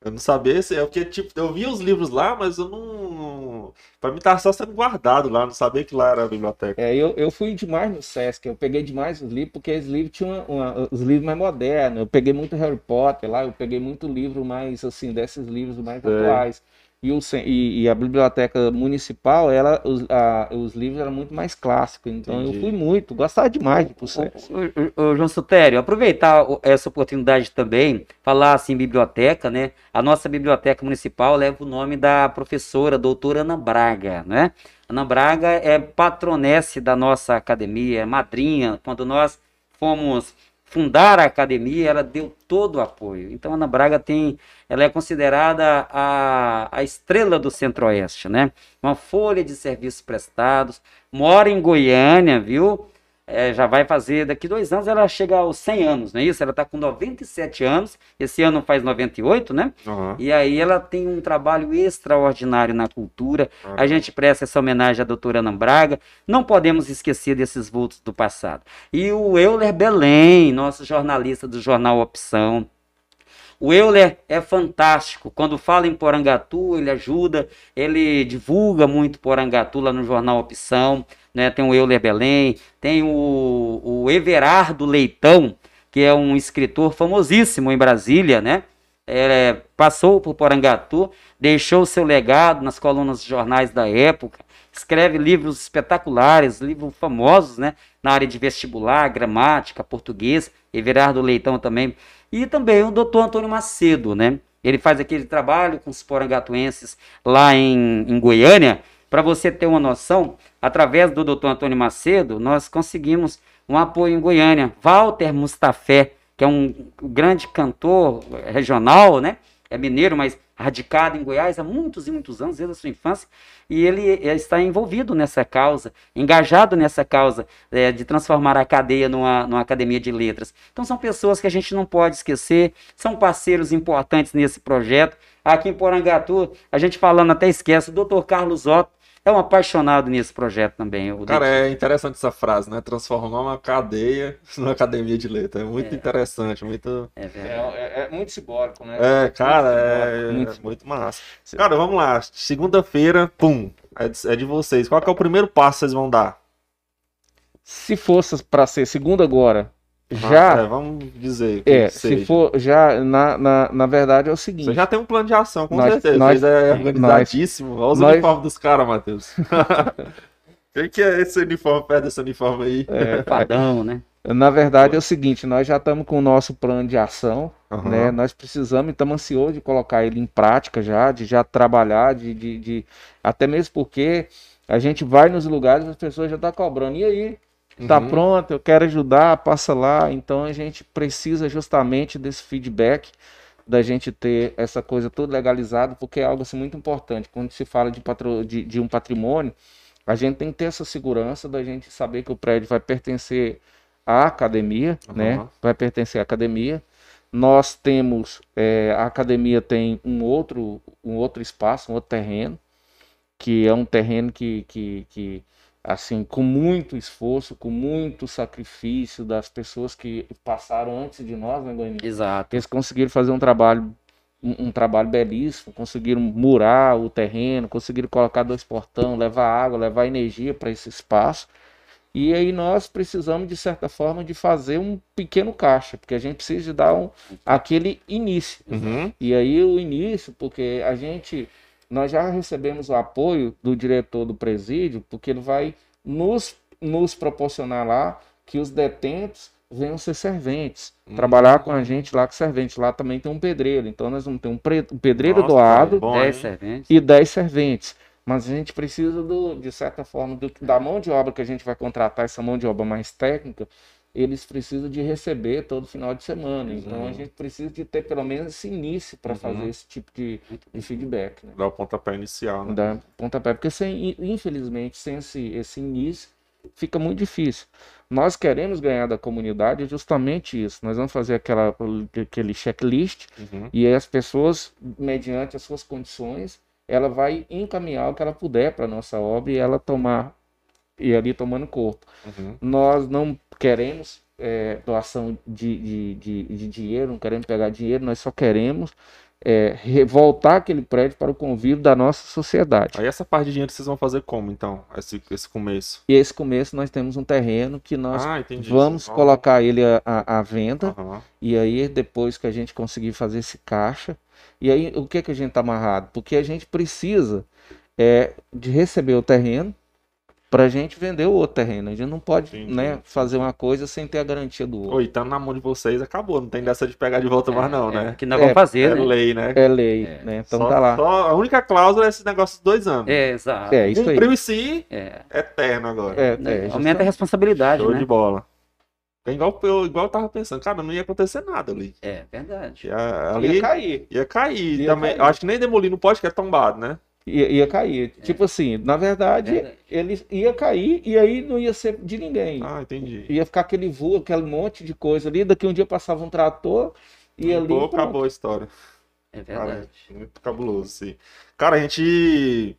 Eu não sabia se é porque, tipo, eu vi os livros lá, mas eu não. Pra mim tava só sendo guardado lá, não sabia que lá era a biblioteca. É, eu, eu fui demais no Sesc, eu peguei demais os livros, porque os livros tinham uma, uma, os livros mais modernos. Eu peguei muito Harry Potter lá, eu peguei muito livro mais, assim, desses livros mais é. atuais e, e, e, a biblioteca municipal, ela, os, a, os livros eram muito mais clássicos. Então Entendi. eu fui muito, gostava demais de processo. O, João Sutério, aproveitar essa oportunidade também, falar assim, biblioteca, né? A nossa biblioteca municipal leva o nome da professora, doutora Ana Braga, né? Ana Braga é patronesse da nossa academia, é madrinha. Quando nós fomos fundar a academia, ela deu todo o apoio. Então, Ana Braga tem, ela é considerada a, a estrela do Centro-Oeste, né? Uma folha de serviços prestados, mora em Goiânia, viu? É, já vai fazer, daqui dois anos ela chega aos 100 anos, não é isso? Ela está com 97 anos, esse ano faz 98, né? Uhum. E aí ela tem um trabalho extraordinário na cultura. Uhum. A gente presta essa homenagem à doutora Ana Braga. Não podemos esquecer desses vultos do passado. E o Euler Belém, nosso jornalista do jornal Opção, o Euler é fantástico. Quando fala em Porangatu, ele ajuda, ele divulga muito Porangatu lá no jornal Opção né? Tem o Euler Belém, tem o, o Everardo Leitão, que é um escritor famosíssimo em Brasília, né? É, passou por Porangatu, deixou seu legado nas colunas de jornais da época, escreve livros espetaculares, livros famosos, né? Na área de vestibular, gramática, português, Everardo Leitão também. E também o doutor Antônio Macedo, né? Ele faz aquele trabalho com os porangatuenses lá em, em Goiânia, para você ter uma noção, através do Dr. Antônio Macedo, nós conseguimos um apoio em Goiânia. Walter Mustafé, que é um grande cantor regional, né? É mineiro, mas radicado em Goiás há muitos e muitos anos, desde a sua infância, e ele está envolvido nessa causa, engajado nessa causa é, de transformar a cadeia numa, numa academia de letras. Então são pessoas que a gente não pode esquecer, são parceiros importantes nesse projeto. Aqui em Porangatu, a gente falando até esquece, o doutor Carlos Otto, é um apaixonado nesse projeto também. Cara, é interessante essa frase, né? Transformar uma cadeia numa academia de letra. É muito é. interessante, muito. É, é, é, muito simbólico, né? É, cara, é muito, muito massa. Cara, vamos lá. Segunda-feira, pum. É de, é de vocês. Qual é o primeiro passo que vocês vão dar? Se fosse para ser segunda agora, já. É, vamos dizer. É, se for. Já, na, na, na verdade, é o seguinte. Você já tem um plano de ação, com nós, certeza. Nós, é organizadíssimo. Nós, Olha os uniformes dos caras, Matheus. Quem que é esse uniforme perto desse uniforme aí? É, padrão, né? Na verdade é o seguinte, nós já estamos com o nosso plano de ação, uhum. né? Nós precisamos e estamos ansiosos de colocar ele em prática já, de já trabalhar, de, de, de... até mesmo porque a gente vai nos lugares e as pessoas já estão tá cobrando. E aí? Está uhum. pronto, eu quero ajudar, passa lá. Então a gente precisa justamente desse feedback, da gente ter essa coisa toda legalizada, porque é algo assim, muito importante. Quando se fala de, patro... de, de um patrimônio, a gente tem que ter essa segurança da gente saber que o prédio vai pertencer à academia, uhum. né? Vai pertencer à academia. Nós temos, é, a academia tem um outro, um outro espaço, um outro terreno, que é um terreno que, que, que assim, com muito esforço, com muito sacrifício das pessoas que passaram antes de nós, né, Goiânia? Exato. Eles conseguiram fazer um trabalho um, um, trabalho belíssimo, conseguiram murar o terreno, conseguiram colocar dois portão, levar água, levar energia para esse espaço. E aí nós precisamos, de certa forma, de fazer um pequeno caixa, porque a gente precisa de dar um, aquele início. Uhum. E aí o início, porque a gente nós já recebemos o apoio do diretor do presídio, porque ele vai nos, nos proporcionar lá que os detentos venham ser serventes, hum. trabalhar com a gente lá com servente. Lá também tem um pedreiro, então nós vamos ter um, um pedreiro Nossa, doado bom, 10 serventes. e 10 serventes. Mas a gente precisa, do, de certa forma, do, da mão de obra que a gente vai contratar, essa mão de obra mais técnica, eles precisam de receber todo final de semana. Uhum. Então a gente precisa de ter pelo menos esse início para uhum. fazer esse tipo de, de feedback. Né? Dar o pontapé inicial, né? Dar pontapé, porque sem, infelizmente, sem esse, esse início, fica muito difícil. Nós queremos ganhar da comunidade justamente isso. Nós vamos fazer aquela, aquele checklist uhum. e as pessoas, mediante as suas condições, ela vai encaminhar o que ela puder para nossa obra e ela tomar e ali tomando corpo. Uhum. Nós não queremos é, doação de, de, de, de, dinheiro, não queremos pegar dinheiro, nós só queremos é, voltar aquele prédio para o convívio da nossa sociedade. Aí essa parte de dinheiro vocês vão fazer como, então, esse, esse começo? E esse começo nós temos um terreno que nós ah, vamos colocar ele à, venda, uhum. e aí depois que a gente conseguir fazer esse caixa, e aí o que, que a gente está amarrado? Porque a gente precisa é, de receber o terreno, para a gente vender o outro terreno. A gente não pode sim, né, sim. fazer uma coisa sem ter a garantia do outro. Oi, tá na mão de vocês, acabou. Não tem dessa de pegar de volta é, mais, não, é, né? Que não vão fazer, é, né? lei, né? É lei, é. né? Então só, tá lá. Só a única cláusula é esse negócio de dois anos. É, exato. É, isso Cumpriu em si, é. eterno agora. É, é, Aumenta a responsabilidade, Show né? de bola. É igual eu, igual eu tava pensando, cara, não ia acontecer nada ali. É, verdade. Ia, ali, ia cair. Ia cair. Ia também, cair. Acho que nem demolir no pode que é tombado, né? Ia, ia cair. É. Tipo assim, na verdade, verdade, ele ia cair e aí não ia ser de ninguém. Ah, entendi. Ia ficar aquele voo, aquele monte de coisa ali. Daqui um dia passava um trator e ali. Pô, acabou a história. É verdade. Cara, muito cabuloso, sim. Cara, a gente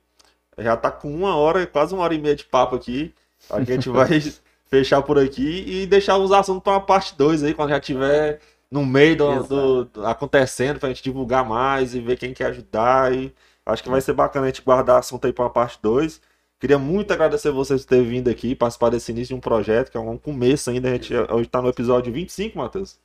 já tá com uma hora, quase uma hora e meia de papo aqui. A gente vai fechar por aqui e deixar os assuntos para uma parte 2 aí, quando já tiver no meio do, do, do, acontecendo, pra gente divulgar mais e ver quem quer ajudar. E Acho que vai ser bacana a gente guardar assunto aí para uma parte 2. Queria muito agradecer vocês por terem vindo aqui, participar desse início de um projeto, que é um começo ainda. A gente hoje está no episódio 25, Matheus.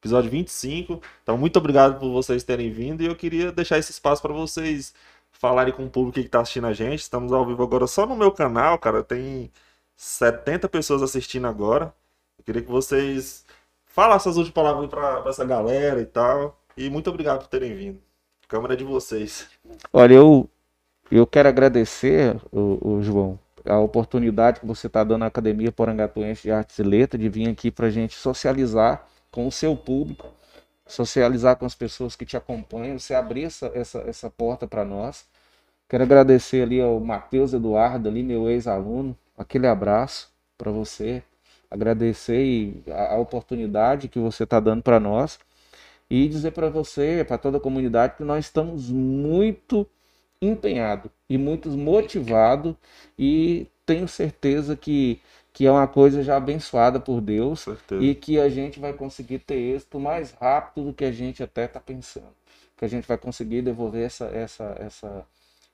Episódio 25. Então, muito obrigado por vocês terem vindo. E eu queria deixar esse espaço para vocês falarem com o público que está assistindo a gente. Estamos ao vivo agora só no meu canal, cara. Tem 70 pessoas assistindo agora. Eu queria que vocês falassem as últimas palavras para essa galera e tal. E muito obrigado por terem vindo. Câmara de vocês. Olha, eu, eu quero agradecer, o, o João, a oportunidade que você está dando à Academia Porangatuense de Artes e Letras de vir aqui para a gente socializar com o seu público, socializar com as pessoas que te acompanham, você abrir essa, essa, essa porta para nós. Quero agradecer ali ao Matheus Eduardo, ali, meu ex-aluno, aquele abraço para você. Agradecer a, a oportunidade que você está dando para nós e dizer para você, para toda a comunidade, que nós estamos muito empenhados e muito motivados e tenho certeza que, que é uma coisa já abençoada por Deus e que a gente vai conseguir ter êxito mais rápido do que a gente até está pensando. Que a gente vai conseguir devolver essa, essa, essa,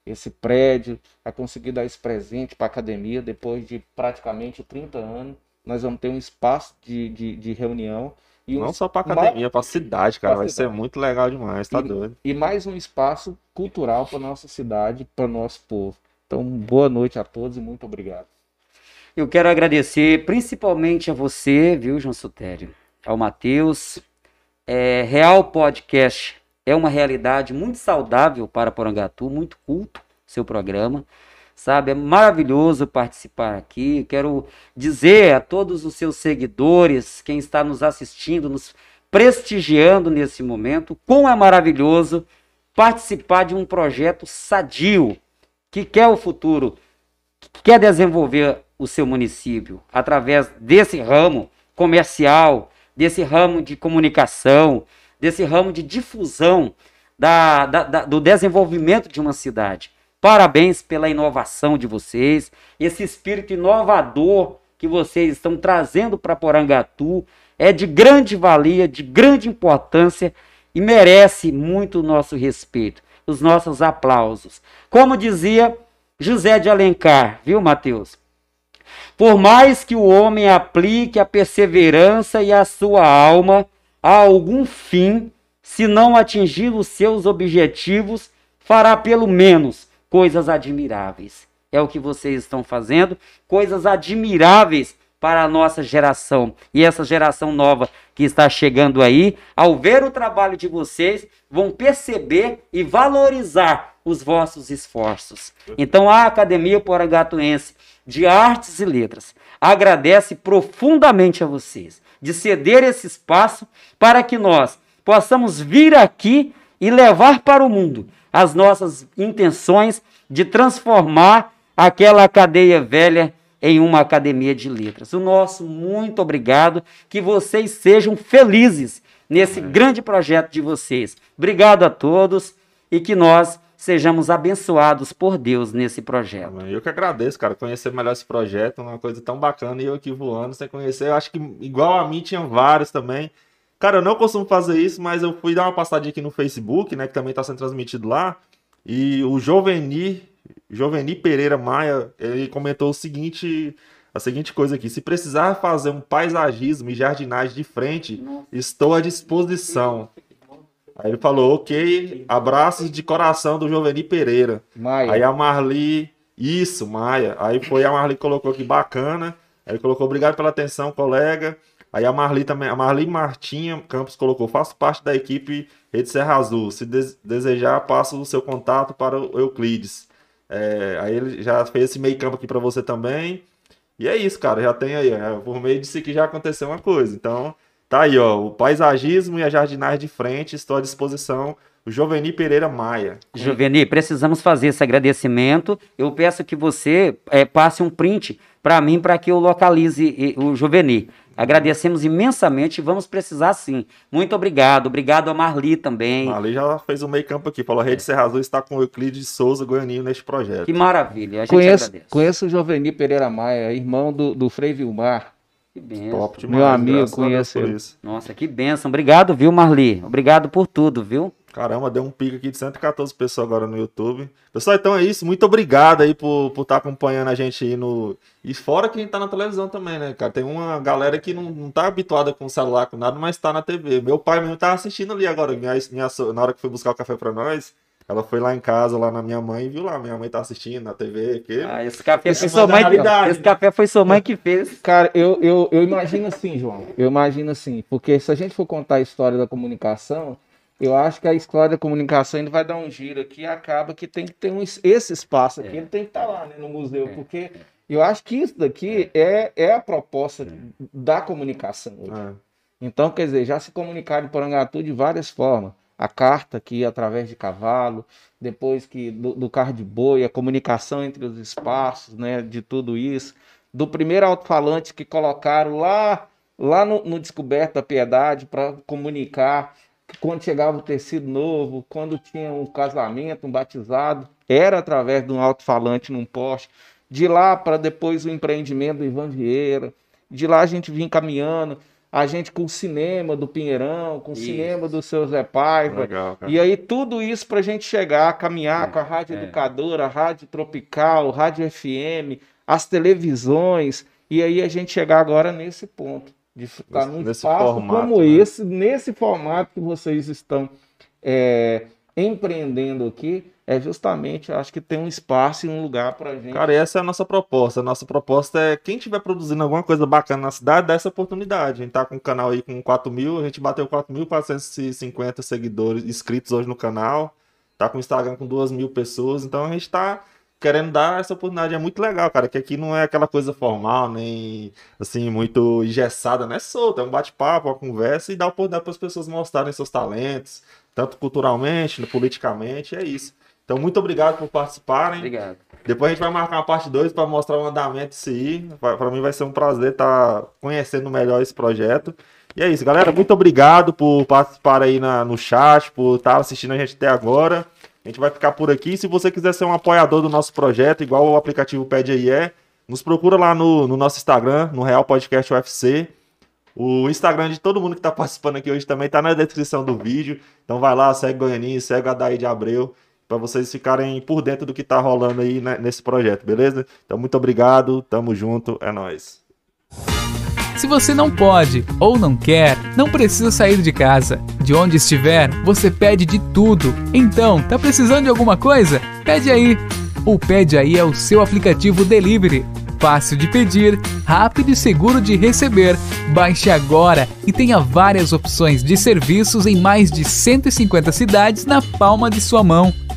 esse prédio, vai conseguir dar esse presente para a academia depois de praticamente 30 anos. Nós vamos ter um espaço de, de, de reunião e não só para academia, para cidade, cara. Vai cidade. ser muito legal demais, tá e, doido. E mais um espaço cultural para nossa cidade, para nosso povo. Então, boa noite a todos e muito obrigado. Eu quero agradecer principalmente a você, viu, João Sutério, ao Matheus. É, Real Podcast é uma realidade muito saudável para Porangatu, muito culto, seu programa sabe? É maravilhoso participar aqui. Quero dizer a todos os seus seguidores, quem está nos assistindo, nos prestigiando nesse momento, como é maravilhoso participar de um projeto sadio que quer o futuro, que quer desenvolver o seu município através desse ramo comercial, desse ramo de comunicação, desse ramo de difusão da, da, da, do desenvolvimento de uma cidade. Parabéns pela inovação de vocês, esse espírito inovador que vocês estão trazendo para Porangatu é de grande valia, de grande importância e merece muito o nosso respeito, os nossos aplausos. Como dizia José de Alencar, viu, Mateus? Por mais que o homem aplique a perseverança e a sua alma a algum fim, se não atingir os seus objetivos, fará pelo menos coisas admiráveis. É o que vocês estão fazendo, coisas admiráveis para a nossa geração. E essa geração nova que está chegando aí, ao ver o trabalho de vocês, vão perceber e valorizar os vossos esforços. Então a Academia Porangatuense de Artes e Letras agradece profundamente a vocês de ceder esse espaço para que nós possamos vir aqui e levar para o mundo as nossas intenções de transformar aquela cadeia velha em uma academia de letras. O nosso muito obrigado, que vocês sejam felizes nesse grande projeto de vocês. Obrigado a todos e que nós sejamos abençoados por Deus nesse projeto. Eu que agradeço, cara, conhecer melhor esse projeto, uma coisa tão bacana, e eu aqui voando sem conhecer, eu acho que igual a mim tinha vários também. Cara, eu não costumo fazer isso, mas eu fui dar uma passadinha aqui no Facebook, né, que também está sendo transmitido lá, e o Joveni, Joveni Pereira Maia, ele comentou o seguinte, a seguinte coisa aqui: se precisar fazer um paisagismo e jardinagem de frente, estou à disposição. Aí ele falou, ok, abraços de coração do Joveni Pereira. Maia. Aí a Marli, isso, Maia. Aí foi a Marli colocou aqui, bacana. Aí ele colocou, obrigado pela atenção, colega. Aí a Marli também, a Marli Martinha Campos colocou, faço parte da equipe Rede Serra Azul. Se desejar, passo o seu contato para o Euclides. É, aí ele já fez esse meio campo aqui para você também. E é isso, cara. Já tem aí, é, por meio disso que já aconteceu uma coisa. Então, Tá aí, ó, o paisagismo e a jardinagem de frente, estou à disposição. O Joveni Pereira Maia. Joveni, precisamos fazer esse agradecimento. Eu peço que você é, passe um print para mim, para que eu localize o Joveni. Agradecemos imensamente e vamos precisar sim. Muito obrigado. Obrigado a Marli também. Marli já fez o meio campo aqui. Falou, a Rede Serra Azul está com o Euclides Souza Goianinho neste projeto. Que maravilha. A gente conheço, agradece. Conheço o Joveni Pereira Maia, irmão do, do Frei Vilmar. Que benção. Top demais, Meu amigo, conheço Nossa, que benção. Obrigado, viu, Marli? Obrigado por tudo, viu? Caramba, deu um pico aqui de 114 pessoas agora no YouTube. Pessoal, então é isso. Muito obrigado aí por estar tá acompanhando a gente aí no. E fora que a gente tá na televisão também, né, cara? Tem uma galera que não, não tá habituada com o celular, com nada, mas tá na TV. Meu pai mesmo tá assistindo ali agora. Minha, minha, na hora que foi buscar o café pra nós. Ela foi lá em casa, lá na minha mãe, e viu lá, minha mãe tá assistindo na TV. Que... Ah, esse café foi sua mãe. Esse café foi sua mãe que fez. Cara, eu, eu, eu imagino assim, João. Eu imagino assim, porque se a gente for contar a história da comunicação, eu acho que a história da comunicação ainda vai dar um giro aqui e acaba que tem que ter um, esse espaço aqui, é. ele tem que estar tá lá né, no museu, é. porque eu acho que isso daqui é, é a proposta é. da comunicação. É. Então, quer dizer, já se comunicaram em Porangatu de várias formas a carta que ia através de cavalo, depois que do, do carro de boi, a comunicação entre os espaços, né, de tudo isso, do primeiro alto-falante que colocaram lá lá no, no Descoberto da Piedade para comunicar quando chegava o tecido novo, quando tinha um casamento, um batizado, era através de um alto-falante num poste. De lá para depois o empreendimento do Ivan Vieira. De lá a gente vinha caminhando a gente com o cinema do Pinheirão, com o cinema do seu Zé Paiva. Legal, e aí tudo isso para a gente chegar, caminhar é, com a Rádio é. Educadora, a Rádio Tropical, Rádio FM, as televisões, e aí a gente chegar agora nesse ponto, de estar num nesse espaço formato, como né? esse, nesse formato que vocês estão é, empreendendo aqui, é justamente, acho que tem um espaço e um lugar para gente. Cara, essa é a nossa proposta. A nossa proposta é quem estiver produzindo alguma coisa bacana na cidade, dá essa oportunidade. A gente tá com o canal aí com 4 mil, a gente bateu 4.450 seguidores inscritos hoje no canal. Tá com o Instagram com 2 mil pessoas, então a gente tá querendo dar essa oportunidade. É muito legal, cara, que aqui não é aquela coisa formal, nem assim, muito engessada, né? É solta, é um bate-papo, uma conversa e dá oportunidade para as pessoas mostrarem seus talentos, tanto culturalmente, politicamente, é isso. Então, muito obrigado por participarem. Obrigado. Depois a gente vai marcar uma parte 2 para mostrar o andamento disso aí. Para mim vai ser um prazer estar tá conhecendo melhor esse projeto. E é isso, galera. Muito obrigado por participar aí na, no chat, por estar tá assistindo a gente até agora. A gente vai ficar por aqui. Se você quiser ser um apoiador do nosso projeto, igual o aplicativo Pede aí é, nos procura lá no, no nosso Instagram, no Real Podcast UFC. O Instagram de todo mundo que está participando aqui hoje também está na descrição do vídeo. Então vai lá, segue Goianinho, segue a Daí de Abreu para vocês ficarem por dentro do que tá rolando aí né, nesse projeto, beleza? Então, muito obrigado, tamo junto, é nós. Se você não pode ou não quer, não precisa sair de casa. De onde estiver, você pede de tudo. Então, tá precisando de alguma coisa? Pede aí. O Pede Aí é o seu aplicativo delivery. Fácil de pedir, rápido e seguro de receber. Baixe agora e tenha várias opções de serviços em mais de 150 cidades na palma de sua mão.